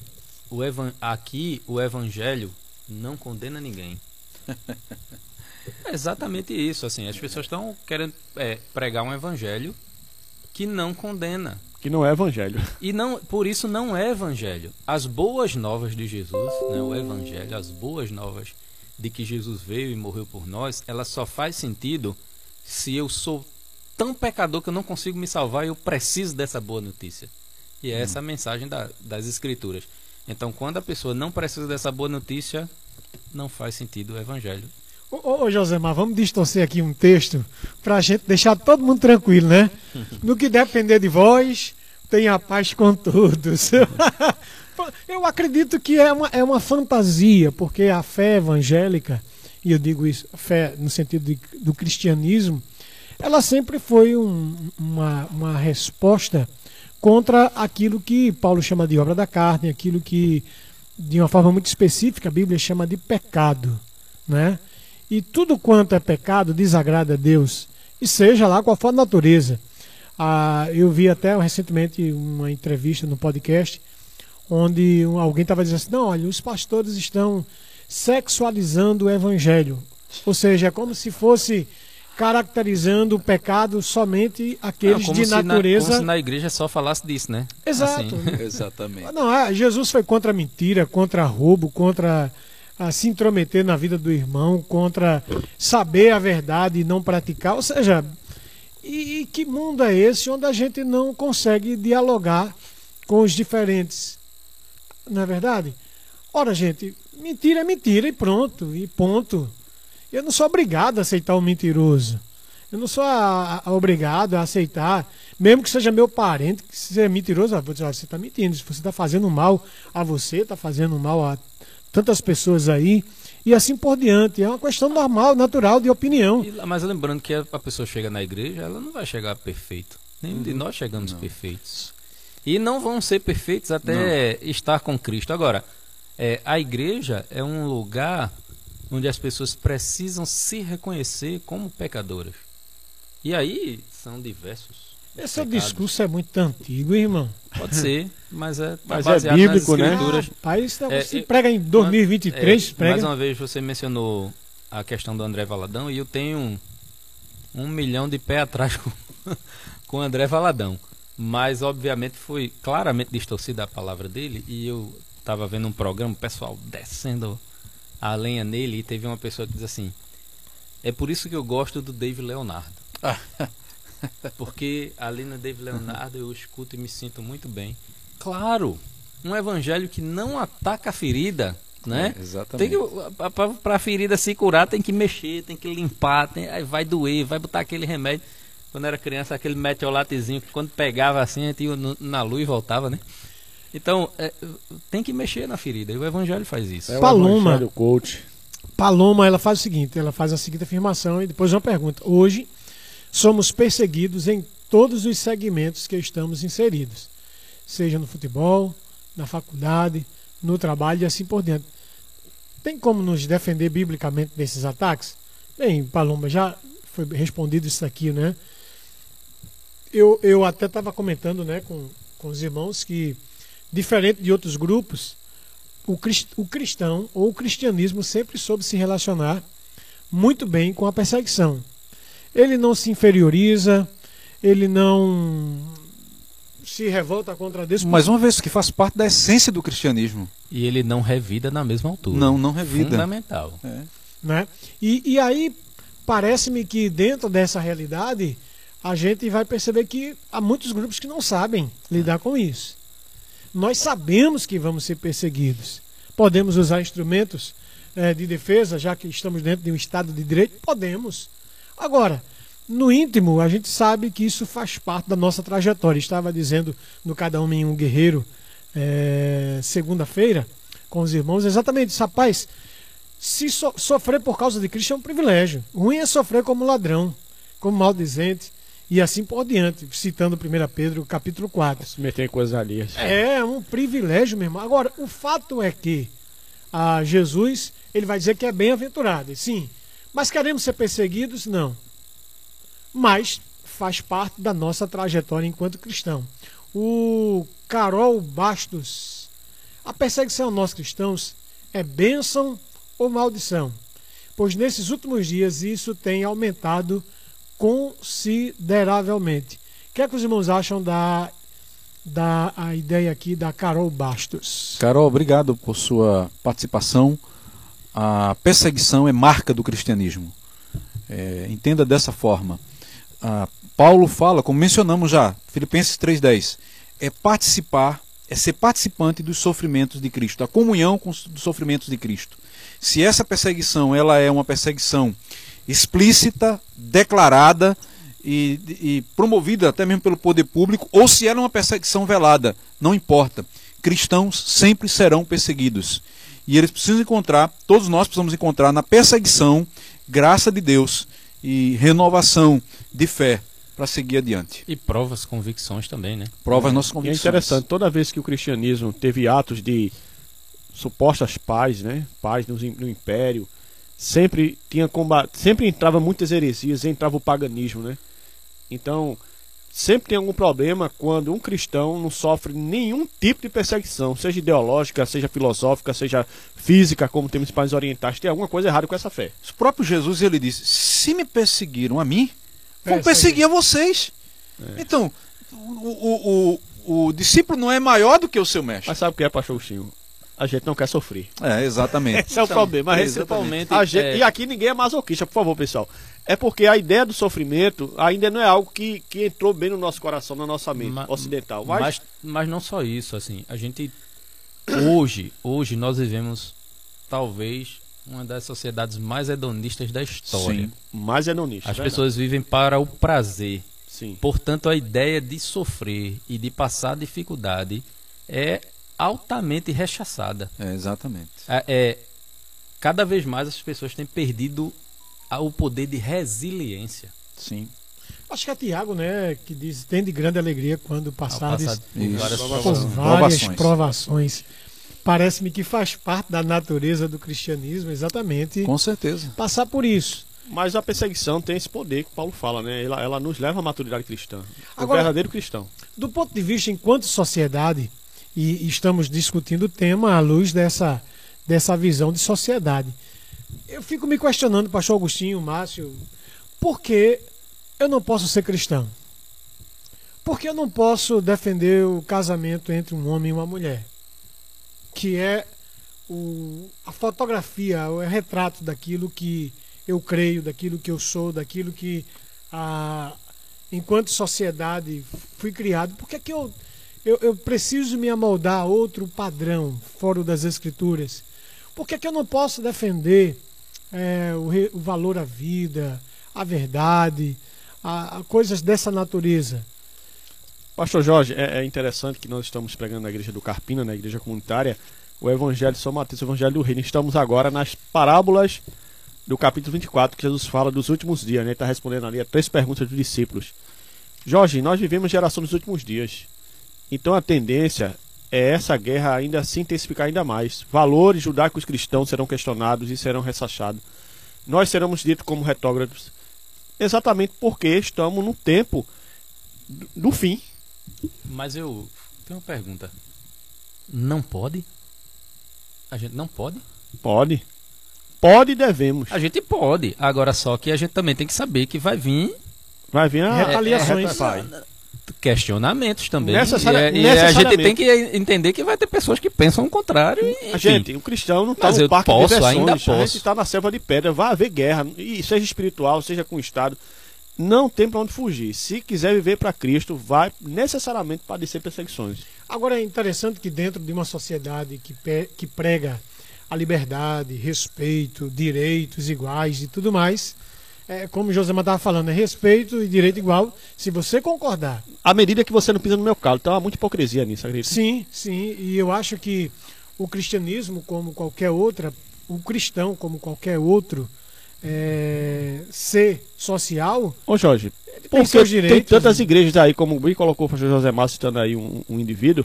o, evan aqui o evangelho não condena ninguém. É exatamente isso, assim, as pessoas estão querendo é, pregar um evangelho que não condena.
Que não é evangelho.
E não, por isso não é evangelho. As boas novas de Jesus, né, o evangelho, as boas novas de que Jesus veio e morreu por nós, ela só faz sentido se eu sou tão pecador que eu não consigo me salvar e eu preciso dessa boa notícia. E é hum. essa a mensagem da, das escrituras. Então, quando a pessoa não precisa dessa boa notícia, não faz sentido o evangelho.
Ô, ô Josemar, vamos distorcer aqui um texto para a gente deixar todo mundo tranquilo, né? No que depender de vós, tenha paz com todos. eu acredito que é uma, é uma fantasia, porque a fé evangélica, e eu digo isso, fé no sentido de, do cristianismo, ela sempre foi um, uma, uma resposta contra aquilo que Paulo chama de obra da carne, aquilo que, de uma forma muito específica, a Bíblia chama de pecado, né? E tudo quanto é pecado desagrada a Deus, e seja lá qual for a natureza. Ah, eu vi até recentemente uma entrevista no podcast onde alguém estava dizendo assim: não, olha, os pastores estão sexualizando o evangelho. Ou seja, é como se fosse caracterizando o pecado somente aqueles de natureza.
Na, como se na igreja só falasse disso, né?
Exato.
Assim. Exatamente.
Não, é, Jesus foi contra a mentira, contra roubo, contra a se intrometer na vida do irmão, contra saber a verdade e não praticar. Ou seja, e, e que mundo é esse onde a gente não consegue dialogar com os diferentes. Não é verdade? Ora, gente, mentira é mentira e pronto, e ponto. Eu não sou obrigado a aceitar o mentiroso. Eu não sou a, a, obrigado a aceitar, mesmo que seja meu parente, que seja mentiroso, ah, você está mentindo, se você está fazendo mal a você, está fazendo mal a tantas pessoas aí, e assim por diante. É uma questão normal, natural de opinião.
E, mas lembrando que a pessoa chega na igreja, ela não vai chegar perfeita. Nenhum de uhum. nós chegamos não. perfeitos. E não vão ser perfeitos até não. estar com Cristo. Agora, é, a igreja é um lugar onde as pessoas precisam se reconhecer como pecadoras. E aí são diversos.
Esse pecados. discurso é muito antigo, irmão.
Pode ser, mas é,
mas é bíblico, né?
Ah, pai, é, se prega em 2023,
é,
prega.
Mais uma vez você mencionou a questão do André Valadão e eu tenho um, um milhão de pé atrás com, com o André Valadão. Mas obviamente foi claramente distorcida a palavra dele e eu estava vendo um programa, o pessoal descendo a lenha nele e teve uma pessoa que diz assim: "É por isso que eu gosto do Dave Leonardo". Porque ali no Dave Leonardo eu escuto e me sinto muito bem. Claro, um evangelho que não ataca a ferida, né?
É, exatamente.
Para a ferida se curar tem que mexer, tem que limpar, tem, aí vai doer, vai botar aquele remédio. Quando era criança, aquele metiolatezinho que quando pegava assim, a gente ia na luz e voltava, né? Então, é, tem que mexer na ferida. E o evangelho faz isso.
É Paloma, coach. Paloma, ela faz o seguinte, ela faz a seguinte afirmação e depois uma pergunta. Hoje somos perseguidos em todos os segmentos que estamos inseridos, seja no futebol, na faculdade, no trabalho e assim por diante. Tem como nos defender biblicamente desses ataques? Bem, Paloma, já foi respondido isso aqui, né? Eu, eu até estava comentando né, com, com os irmãos que, diferente de outros grupos, o, crist, o cristão ou o cristianismo sempre soube se relacionar muito bem com a perseguição. Ele não se inferioriza, ele não se revolta contra Deus.
Mas uma vez que faz parte da essência do cristianismo.
E ele não revida na mesma altura.
Não, não revida.
Fundamental.
É. Né? E, e aí, parece-me que dentro dessa realidade, a gente vai perceber que há muitos grupos que não sabem lidar com isso. Nós sabemos que vamos ser perseguidos. Podemos usar instrumentos é, de defesa, já que estamos dentro de um Estado de Direito? Podemos. Agora, no íntimo, a gente sabe que isso faz parte da nossa trajetória. Estava dizendo no Cada Homem um Guerreiro, é, segunda-feira, com os irmãos, exatamente isso. Rapaz, se so sofrer por causa de Cristo é um privilégio. Ruim é sofrer como ladrão, como maldizente e assim por diante, citando 1 Pedro capítulo 4.
Se meter em coisas alheias.
É, um privilégio mesmo. Agora, o fato é que a Jesus, ele vai dizer que é bem-aventurado, sim, mas queremos ser perseguidos? Não. Mas faz parte da nossa trajetória enquanto cristão. O Carol Bastos. A perseguição a nós cristãos é bênção ou maldição? Pois nesses últimos dias isso tem aumentado consideravelmente. O que é que os irmãos acham da, da a ideia aqui da Carol Bastos?
Carol, obrigado por sua participação a perseguição é marca do cristianismo. É, entenda dessa forma. Paulo fala, como mencionamos já, Filipenses 3,10, é participar, é ser participante dos sofrimentos de Cristo, da comunhão com os sofrimentos de Cristo. Se essa perseguição ela é uma perseguição explícita, declarada e, e promovida até mesmo pelo poder público, ou se ela é uma perseguição velada, não importa. Cristãos sempre serão perseguidos. E eles precisam encontrar, todos nós precisamos encontrar na perseguição graça de Deus e renovação de fé para seguir adiante.
E provas, convicções também, né?
Provas, é. nossas convicções.
E é interessante, toda vez que o cristianismo teve atos de supostas paz, né? Paz no, no império, sempre tinha combate, sempre entrava muitas heresias, entrava o paganismo, né? Então, sempre tem algum problema quando um cristão não sofre nenhum tipo de perseguição, seja ideológica, seja filosófica, seja física, como temos países orientais. Tem alguma coisa errada com essa fé.
O próprio Jesus ele disse: se me perseguiram a mim, vão perseguir a vocês. É. Então, o, o, o, o, discípulo não é maior do que o seu mestre.
Mas sabe o que é, pastor Chinho? A gente não quer sofrer.
É, exatamente.
Esse é o então, problema. Principalmente. A gente, é... E aqui ninguém é masoquista, por favor, pessoal. É porque a ideia do sofrimento ainda não é algo que, que entrou bem no nosso coração, na nossa mente
Ma-
ocidental. Mas,
Mas, mas não só isso, assim, a gente hoje, hoje nós vivemos talvez uma das sociedades mais hedonistas da história.
Sim.
mais hedonista.
As
verdade.
pessoas vivem para o prazer.
Sim.
Portanto, a ideia de sofrer e de passar dificuldade é altamente rechaçada.
É, exatamente.
É, é, cada vez mais as pessoas têm perdido o poder de resiliência.
Sim.
Acho que é Tiago, né, que diz: tem de grande alegria quando passares
passar por várias
por
provações.
várias
Provações.
Parece-me que faz parte da natureza do cristianismo, exatamente,
Com certeza.
passar por isso.
Mas a perseguição tem esse poder que Paulo fala, né? Ela, ela nos leva à maturidade cristã. O
Agora-
verdadeiro cristão.
Do ponto de vista enquanto sociedade, e e estamos discutindo o tema à luz dessa, dessa visão de sociedade, eu fico me questionando, pastor Agostinho, Márcio, por que eu não posso ser cristão? Por que eu não posso defender o casamento entre um homem e uma mulher? Que é o, a fotografia, o retrato daquilo que eu creio, daquilo que eu sou, daquilo que a, enquanto sociedade fui criado, por que, é que eu, eu, eu preciso me amoldar a outro padrão fora das escrituras? Por que, é que eu não posso defender é, o, re- o valor à vida, a verdade, a, a coisas dessa natureza?
Pastor Jorge, é, é interessante que nós estamos pregando na igreja do Carpina, na igreja comunitária, o Evangelho de São Mateus, o Evangelho do Reino. Estamos agora nas parábolas do capítulo 24, que Jesus fala dos últimos dias, né? Ele está respondendo ali a três perguntas dos discípulos. Jorge, nós vivemos geração dos últimos dias. Então a tendência é essa guerra ainda se intensificar ainda mais. Valores judaicos cristãos serão questionados e serão ressachados. Nós seremos ditos como retógrafos exatamente porque estamos no tempo do- fim.
Mas eu tenho uma pergunta. Não pode? A gente não pode?
Pode. Pode e devemos.
A gente pode. Agora só que a gente também tem que saber que vai vir
Vai vir a
Retaliações.
vai.
Questionamentos também.
Necessaria-
e, é- e a gente tem que entender que vai ter pessoas que pensam o contrário. E,
A gente, o cristão não está no parque
posso,
de diversões.
ainda
A
posso.
gente está na selva de pedra. Vai haver guerra. E seja espiritual, seja com o Estado. Não tem para onde fugir. Se quiser viver para Cristo, vai necessariamente padecer perseguições.
Agora é interessante que dentro de uma sociedade que, que prega a liberdade, respeito, direitos iguais e tudo mais, é, como o Josemar estava falando, é respeito e direito igual. Se você concordar,
À medida que você não pisa no meu calo. Então há muita hipocrisia nisso, acredito.
sim, sim, e eu acho que o cristianismo, como qualquer outra, o cristão, como qualquer outro é, ser social,
Ô Jorge,
tem
porque tem
direitos.
tantas igrejas aí, como o bem colocou o pastor José Márcio citando aí um, um indivíduo,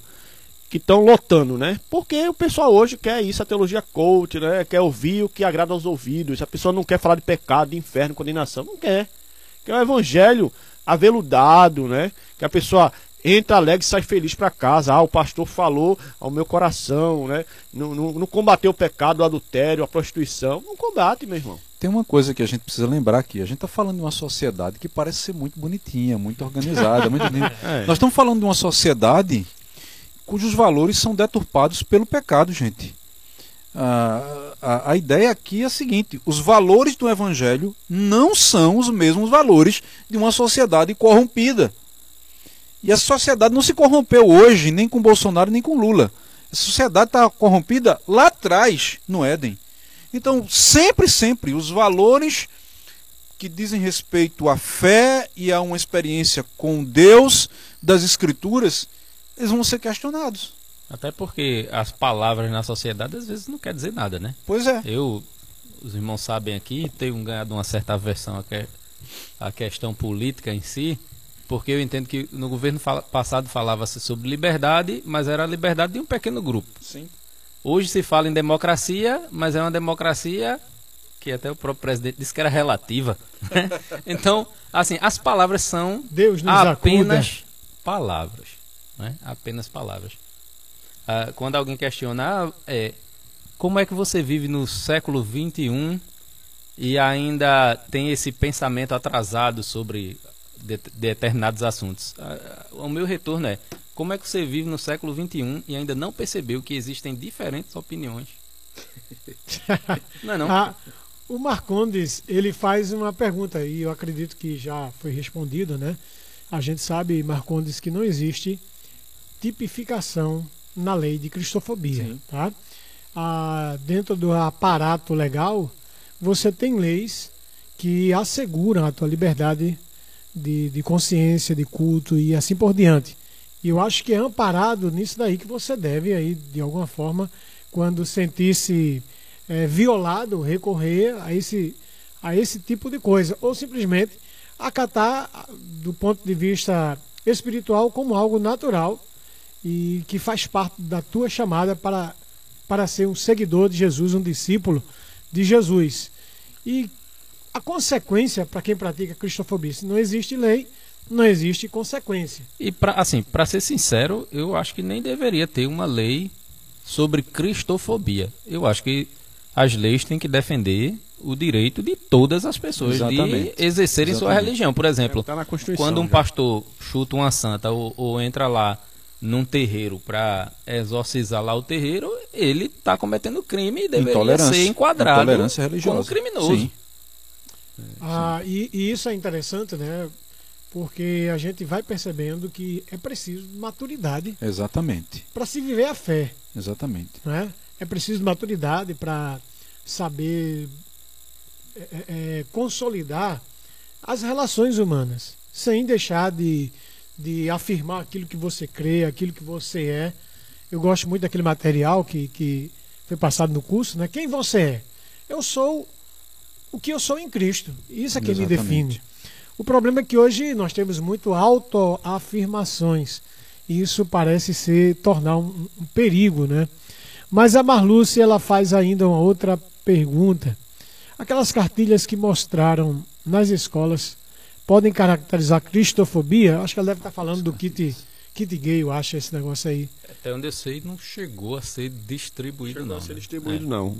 que estão lotando, né? Porque o pessoal hoje quer isso, a teologia coach, né? Quer ouvir o que agrada aos ouvidos. A pessoa não quer falar de pecado, de inferno, condenação. Não quer. Quer o evangelho aveludado, né? Que a pessoa entra alegre e sai feliz para casa. Ah, o pastor falou ao meu coração, né? Não, não, não combateu o pecado, o adultério, a prostituição. Não combate, meu irmão.
Tem uma coisa que a gente precisa lembrar aqui. A gente está falando de uma sociedade que parece ser muito bonitinha, muito organizada, muito.
É.
Nós estamos falando de uma sociedade cujos valores são deturpados pelo pecado, gente. Ah, a, a ideia aqui é a seguinte: os valores do evangelho não são os mesmos valores de uma sociedade corrompida. E a sociedade não se corrompeu hoje, nem com Bolsonaro, nem com Lula. A sociedade está corrompida lá atrás, no Éden. Então, sempre, sempre, os valores que dizem respeito à fé e a uma experiência com Deus das Escrituras, eles vão ser questionados.
Até porque as palavras na sociedade às vezes não quer dizer nada, né?
Pois é.
Eu, os irmãos sabem aqui, tenho ganhado uma certa aversão à, que, à questão política em si, porque eu entendo que no governo fala- passado falava-se sobre liberdade, mas era a liberdade de um pequeno grupo.
Sim.
Hoje se fala em democracia, mas é uma democracia que até o próprio presidente disse que era relativa. né? então, assim, as palavras são
Deus nos
apenas palavras, né? Apenas palavras. Ah, quando alguém questiona, ah, é, como é que você vive no século 21 e ainda tem esse pensamento atrasado sobre de- determinados assuntos? Ah, o meu retorno é, como é que você vive no século 21 e ainda não percebeu que existem diferentes opiniões? Não é não?
Ah, O Marcondes, ele faz uma pergunta e eu acredito que já foi respondido, né? A gente sabe, Marcondes, que não existe tipificação na lei de cristofobia,
Sim.
tá? Ah, dentro do aparato legal, você tem leis que asseguram a tua liberdade de, de consciência, de culto e assim por diante. E eu acho que é amparado nisso daí que você deve aí, de alguma forma, quando sentir-se é, violado, recorrer a esse, a esse tipo de coisa. Ou simplesmente acatar do ponto de vista espiritual como algo natural e que faz parte da tua chamada para, para ser um seguidor de Jesus, um discípulo de Jesus. E a consequência para quem pratica cristofobia, se não existe lei, não existe consequência.
E para assim, para ser sincero, eu acho que nem deveria ter uma lei sobre cristofobia. Eu acho que as leis têm que defender o direito de todas as pessoas
Exatamente.
de exercerem sua
Exatamente.
religião. Por exemplo,
Tá na Constituição.
quando um
já.
pastor chuta uma santa ou, ou entra lá num terreiro para exorcizar lá o terreiro, ele está cometendo crime e deveria ser enquadrado
Intolerância religiosa.
como criminoso.
Sim.
Ah, e, e isso é interessante, né? Porque a gente vai percebendo que é preciso maturidade
Exatamente.
para se viver a fé.
Exatamente.
né? É preciso maturidade para saber é, é, é, consolidar as relações humanas, sem deixar de, de afirmar aquilo que você crê, aquilo que você é. Eu gosto muito daquele material que, que foi passado no curso, né? Quem você é? Eu sou o que eu sou em Cristo. Isso é que me
Exatamente.
define. O problema é que hoje nós temos muito autoafirmações. E isso parece ser tornar um, um perigo, né? Mas a Marluce ela faz ainda uma outra pergunta. Aquelas cartilhas que mostraram nas escolas podem caracterizar cristofobia? Acho que ela deve estar falando do kit, kit gay, eu acho, esse negócio aí.
Até onde eu sei, não chegou a ser distribuído,
Chegou
não.
a ser
né?
distribuído,
É.
não.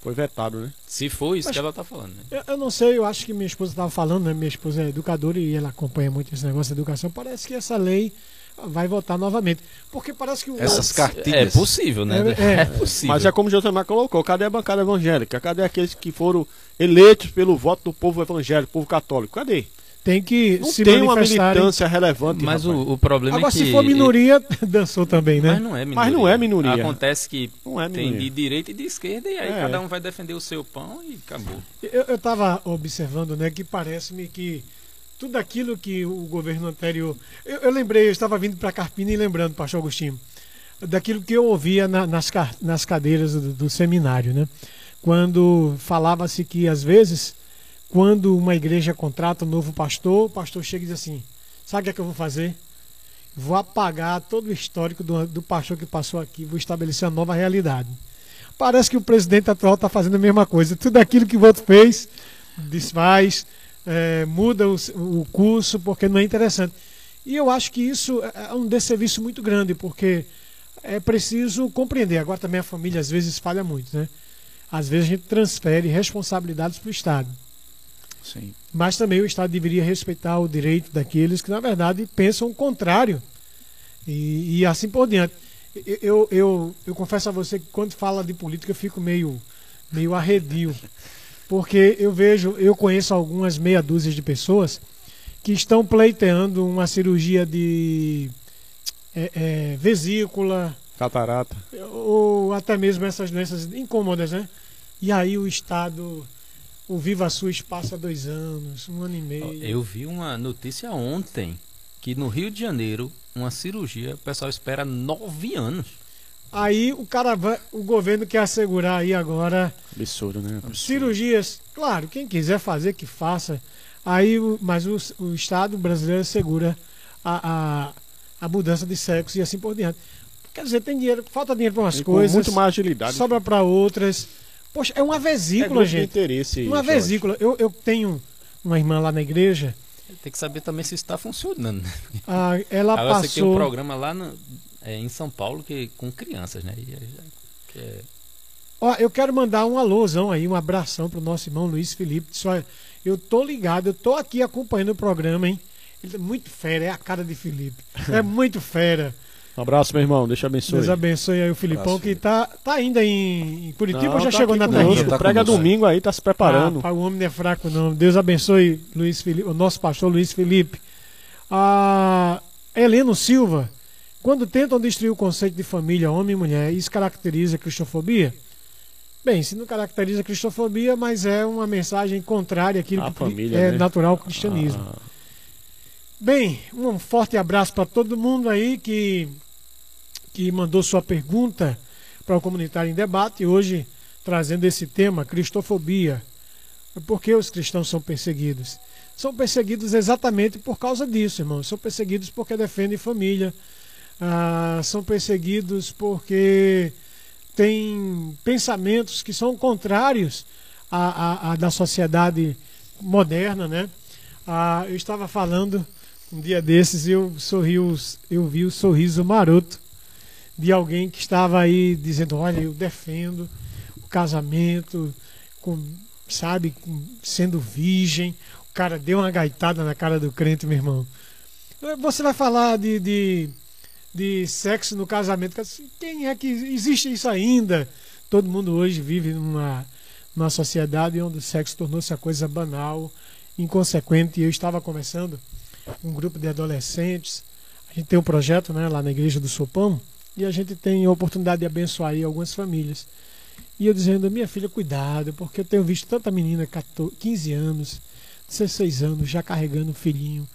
Foi vetado, né?
Se for isso
Mas-
que ela está falando, né?
Eu, eu não sei, eu acho que minha esposa estava falando, né? Minha esposa é educadora e ela acompanha muito esse negócio de educação. Parece que essa lei vai votar novamente. Porque parece que o.
Essas
É
cartilhas.
possível, né?
É, é.
possível.
Mas é como o Josemar colocou, cadê a bancada evangélica? Cadê aqueles que foram eleitos pelo voto do povo evangélico, povo católico? Cadê?
Tem que
Não
se
tem uma militância relevante,
Mas o, o problema
Agora,
é que.
se for minoria, dançou também, né?
Mas não é minoria.
Mas não é minoria.
Acontece que
Não é
tem
minoria.
de direita e de esquerda, e aí
É.
cada um vai defender o seu pão e acabou.
Eu estava observando, né, que parece-me que tudo aquilo que o governo anterior. Eu, eu lembrei, eu estava vindo para Carpina e lembrando, Pastor Agostinho, daquilo que eu ouvia na- nas, nas cadeiras do, do seminário, né? Quando falava-se que, às vezes, quando uma igreja contrata um novo pastor, o pastor chega e diz assim: sabe o que, é que eu vou fazer? Vou apagar todo o histórico do, do pastor que passou aqui, vou estabelecer uma nova realidade. Parece que o presidente atual está fazendo a mesma coisa. Tudo aquilo que o outro fez, desfaz, é, muda o, o curso, porque não é interessante. E eu acho que isso é é um desserviço muito grande, porque é preciso compreender. Agora também a família às vezes falha muito, né? Às vezes a gente transfere responsabilidades para o Estado.
Sim.
Mas também o Estado deveria respeitar o direito daqueles que, na verdade, pensam o contrário. E, e assim por diante. Eu, eu, eu, eu confesso a você que quando fala de política eu fico meio, meio arredio. Porque eu vejo, eu conheço algumas meia dúzia de pessoas que estão pleiteando uma cirurgia de é, é, vesícula,
Catarata.
ou até mesmo essas doenças incômodas, né? E aí o Estado, o Viva SUS passa dois anos, um ano e meio.
Eu vi uma notícia ontem que no Rio de Janeiro, uma cirurgia, o pessoal espera nove anos.
Aí o cara vai, o governo quer assegurar aí agora
Absurdo, né?
cirurgias. Claro, quem quiser fazer que faça. Aí, mas o, o Estado brasileiro assegura a, a, a mudança de sexo e assim por diante. Quer dizer, tem dinheiro, falta dinheiro para umas
E com
coisas,
muito mais agilidade.
sobra para outras. Poxa, é uma
é
vesícula,
de
gente.
interesse.
Uma
Jorge.
vesícula. Eu, eu tenho uma irmã lá na igreja.
Tem que saber também se isso está funcionando. né?
ah, ela
Agora você tem um
passou.
programa lá no- é, em São Paulo que, com crianças, né? E que é-
Ó, eu quero mandar um alôzão aí, um abração pro nosso irmão Luiz Felipe. Só, eu tô ligado, eu tô aqui acompanhando o programa, hein? Ele é muito fera, é a cara de Felipe. É muito fera.
Um abraço, meu irmão. Deus te abençoe.
Deus abençoe aí o Filipão,
Abraço,
que tá, tá ainda em, em Curitiba
Não,
ou já
tá
chegou na
conosco.
tá
Prega domingo aí, tá se preparando.
Ah, o homem não é fraco, não. Deus abençoe Luiz Felipe, o nosso pastor Luiz Felipe. A Heleno Silva, quando tentam destruir o conceito de família, homem e mulher, isso caracteriza a cristofobia? Bem, isso não caracteriza a cristofobia, mas é uma mensagem contrária àquilo
À
que
família,
é
né?
natural ao cristianismo.
Ah,
Bem, um forte abraço para todo mundo aí que, que mandou sua pergunta para o Comunitário em Debate, hoje trazendo esse tema, cristofobia. Por que os cristãos são perseguidos? São perseguidos exatamente por causa disso, irmãos. São perseguidos porque defendem família, ah, são perseguidos porque têm pensamentos que são contrários à, à- à da sociedade moderna, né? Ah, eu estava falando um dia desses e eu sorri, eu vi o sorriso maroto de alguém que estava aí dizendo, olha, eu defendo o casamento, com, sabe, com- sendo virgem. O cara deu uma gaitada na cara do crente, meu irmão. Você vai falar de, de, de sexo no casamento. Quem é que existe isso ainda? Todo mundo hoje vive numa, numa sociedade onde o sexo tornou-se a coisa banal, inconsequente. Eu estava conversando com um grupo de adolescentes. A gente tem um projeto né, lá na Igreja do Sopão e a gente tem a oportunidade de abençoar aí algumas famílias. E eu dizendo, minha filha, cuidado, porque eu tenho visto tanta menina, 14, 15 anos, 16 anos, já carregando um filhinho,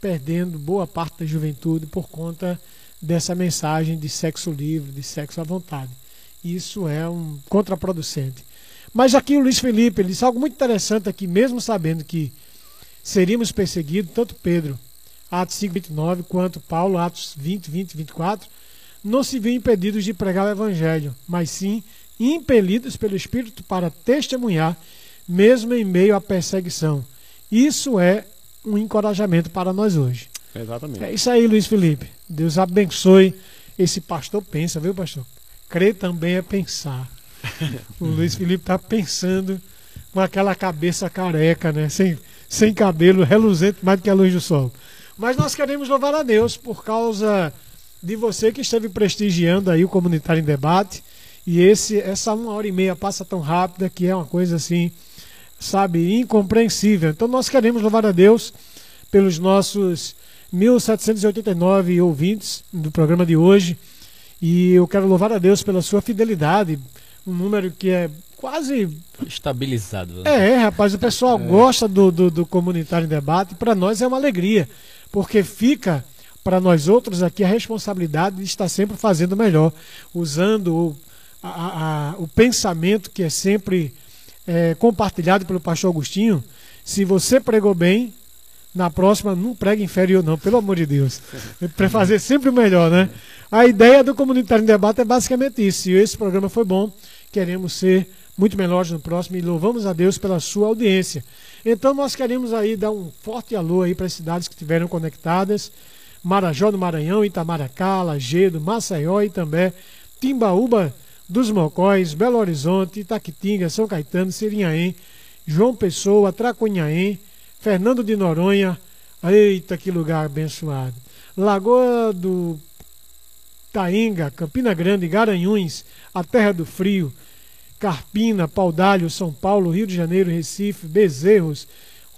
perdendo boa parte da juventude por conta dessa mensagem de sexo livre, de sexo à vontade. Isso é um contraproducente. Mas aqui o Luiz Felipe, ele disse algo muito interessante aqui, mesmo sabendo que seríamos perseguidos, tanto Pedro, Atos 5, 29, quanto Paulo, Atos 20, 20 e 24, não se viam impedidos de pregar o Evangelho, mas sim impelidos pelo Espírito para testemunhar, mesmo em meio à perseguição. Isso é um encorajamento para nós hoje.
exatamente.
É isso aí, Luiz Felipe. Deus abençoe. Esse pastor pensa, viu, pastor? Crer também é pensar. O Luiz Felipe está pensando com aquela cabeça careca, né? Sem, sem cabelo, reluzente mais do que a luz do sol. Mas nós queremos louvar a Deus por causa de você que esteve prestigiando aí o Comunitário em Debate. E esse, essa uma hora e meia passa tão rápida que é uma coisa assim, sabe, incompreensível. Então nós queremos louvar a Deus pelos nossos 1789 ouvintes do programa de hoje. E eu quero louvar a Deus pela sua fidelidade, um número que é quase
Estabilizado.
é, é, rapaz, o pessoal gosta do, do, do comunitário em debate. Para nós é uma alegria, porque fica para nós outros aqui a responsabilidade de estar sempre fazendo melhor, usando o, a- a- o pensamento que é sempre é, compartilhado pelo pastor Agostinho. Se você pregou bem, na próxima não prega inferior, não, pelo amor de Deus. Para fazer sempre o melhor, né? A ideia do Comunitário em Debate é basicamente isso. Se esse programa foi bom, queremos ser muito melhores no próximo e louvamos a Deus pela sua audiência. Então nós queremos aí dar um forte alô aí para as cidades que estiveram conectadas. Marajó do Maranhão, Itamaracá, Lagedo, Maceió, Itambé, Timbaúba dos Mocóis, Belo Horizonte, Itaquitinga, São Caetano, Sirinhaém, João Pessoa, Tracunhaém, Fernando de Noronha, eita que lugar abençoado. Lagoa do Taenga, Campina Grande, Garanhuns, a Terra do Frio, Carpina, Paudalho, São Paulo, Rio de Janeiro, Recife, Bezerros.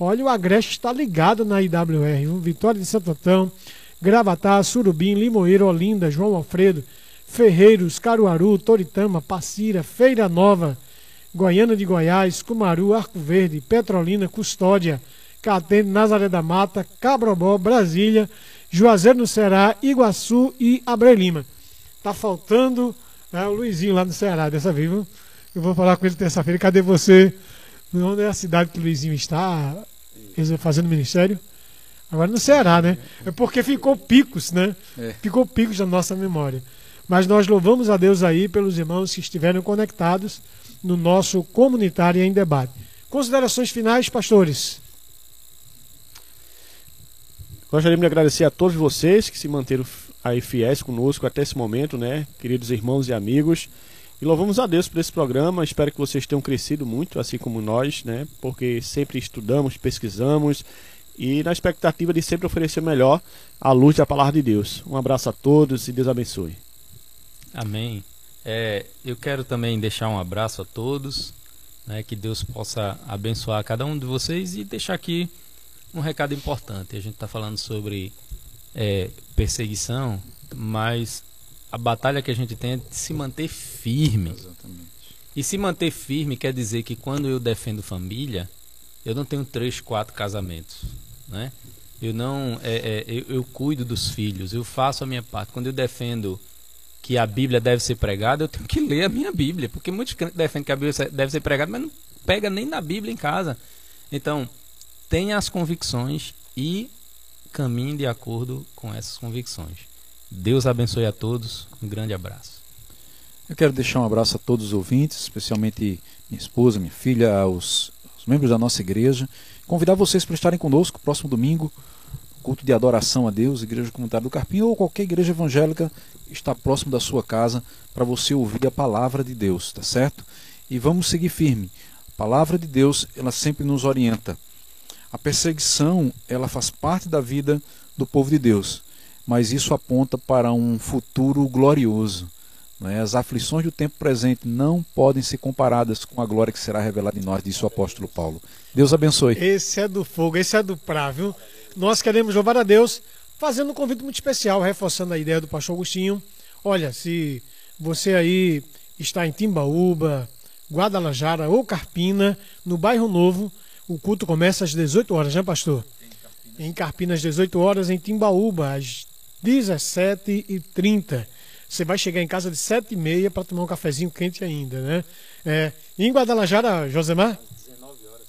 Olha, o Agreste está ligado na IWR. Vitória de Santo Antão, Gravatá, Surubim, Limoeiro, Olinda, João Alfredo, Ferreiros, Caruaru, Toritama, Passira, Feira Nova, Goiânia de Goiás, Cumaru, Arco Verde, Petrolina, Custódia, Catende, Nazaré da Mata, Cabrobó, Brasília, Juazeiro no Ceará, Iguaçu e Abreu Lima. Tá faltando né, o Luizinho lá no Ceará dessa vez, viu? Eu vou falar com ele terça-feira. Cadê você? Onde é a cidade que o Luizinho está fazendo ministério? Agora no Ceará, né? É porque ficou picos, né?
É.
Ficou picos na nossa memória. Mas nós louvamos a Deus aí pelos irmãos que estiveram conectados no nosso comunitário em debate. Considerações finais, pastores?
Gostaríamos de agradecer a todos vocês que se manteram aí fiéis conosco até esse momento, né? Queridos irmãos e amigos. E louvamos a Deus por esse programa. Espero que vocês tenham crescido muito, assim como nós, né? Porque sempre estudamos, pesquisamos e na expectativa de sempre oferecer melhor à luz da palavra de Deus. Um abraço a todos e Deus abençoe.
Amém. É, eu quero também deixar um abraço a todos, né, que Deus possa abençoar cada um de vocês e deixar aqui um recado importante. A gente está falando sobre é, perseguição, mas a batalha que a gente tem é de se manter firme.
Exatamente.
E se manter firme quer dizer que quando eu defendo família, eu não tenho três, quatro casamentos, né? Eu não, é, é, eu, eu, cuido dos filhos, eu faço a minha parte. Quando eu defendo que a Bíblia deve ser pregada, eu tenho que ler a minha Bíblia, porque muitos defendem que a Bíblia deve ser pregada, mas não pega nem na Bíblia em casa. Então, tenha as convicções e caminhe de acordo com essas convicções. Deus abençoe a todos. Um grande abraço.
Eu quero deixar um abraço a todos os ouvintes, especialmente minha esposa, minha filha, aos, aos membros da nossa igreja. Convidar vocês para estarem conosco próximo domingo, culto de adoração a Deus, Igreja Comunitária do Carpim ou qualquer igreja evangélica está próximo da sua casa para você ouvir a palavra de Deus, tá certo? E vamos seguir firme. A palavra de Deus, ela sempre nos orienta. A perseguição, ela faz parte da vida do povo de Deus, mas isso aponta para um futuro glorioso. Né? As aflições do tempo presente não podem ser comparadas com a glória que será revelada em nós, disse o apóstolo Paulo. Deus abençoe.
Esse é do fogo, esse é do pra, viu? Nós queremos louvar a Deus, fazendo um convite muito especial, reforçando a ideia do pastor Agostinho. Olha, se você aí está em Timbaúba, Guadalajara ou Carpina, no bairro Novo, o culto começa às 18 horas, né, pastor? Em Carpina, às 18 horas, em Timbaúba, às 17h30. Você vai chegar em casa de 7h30 para tomar um cafezinho quente ainda, né? É, em Guadalajara, Josemar? 19 horas.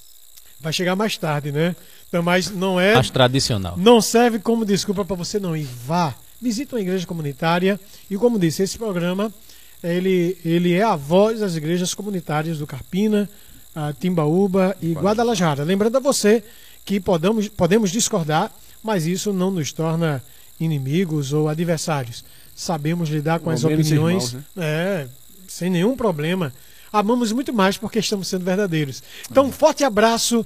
Vai chegar mais tarde, né? Então, mas não é.
Mais tradicional.
Não serve como desculpa para você não ir. Vá. Visite uma igreja comunitária. E como disse, esse programa ele, ele é a voz das igrejas comunitárias do Carpina, a Timbaúba e Guadalajara. Lembrando a você que podemos, podemos discordar, mas isso não nos torna inimigos ou adversários. Sabemos lidar com as opiniões irmãos, né? é, sem nenhum problema. Amamos muito mais porque estamos sendo verdadeiros. Então, um forte abraço,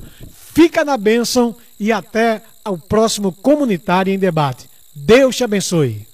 fica na bênção e até o próximo Comunitário em Debate. Deus te abençoe.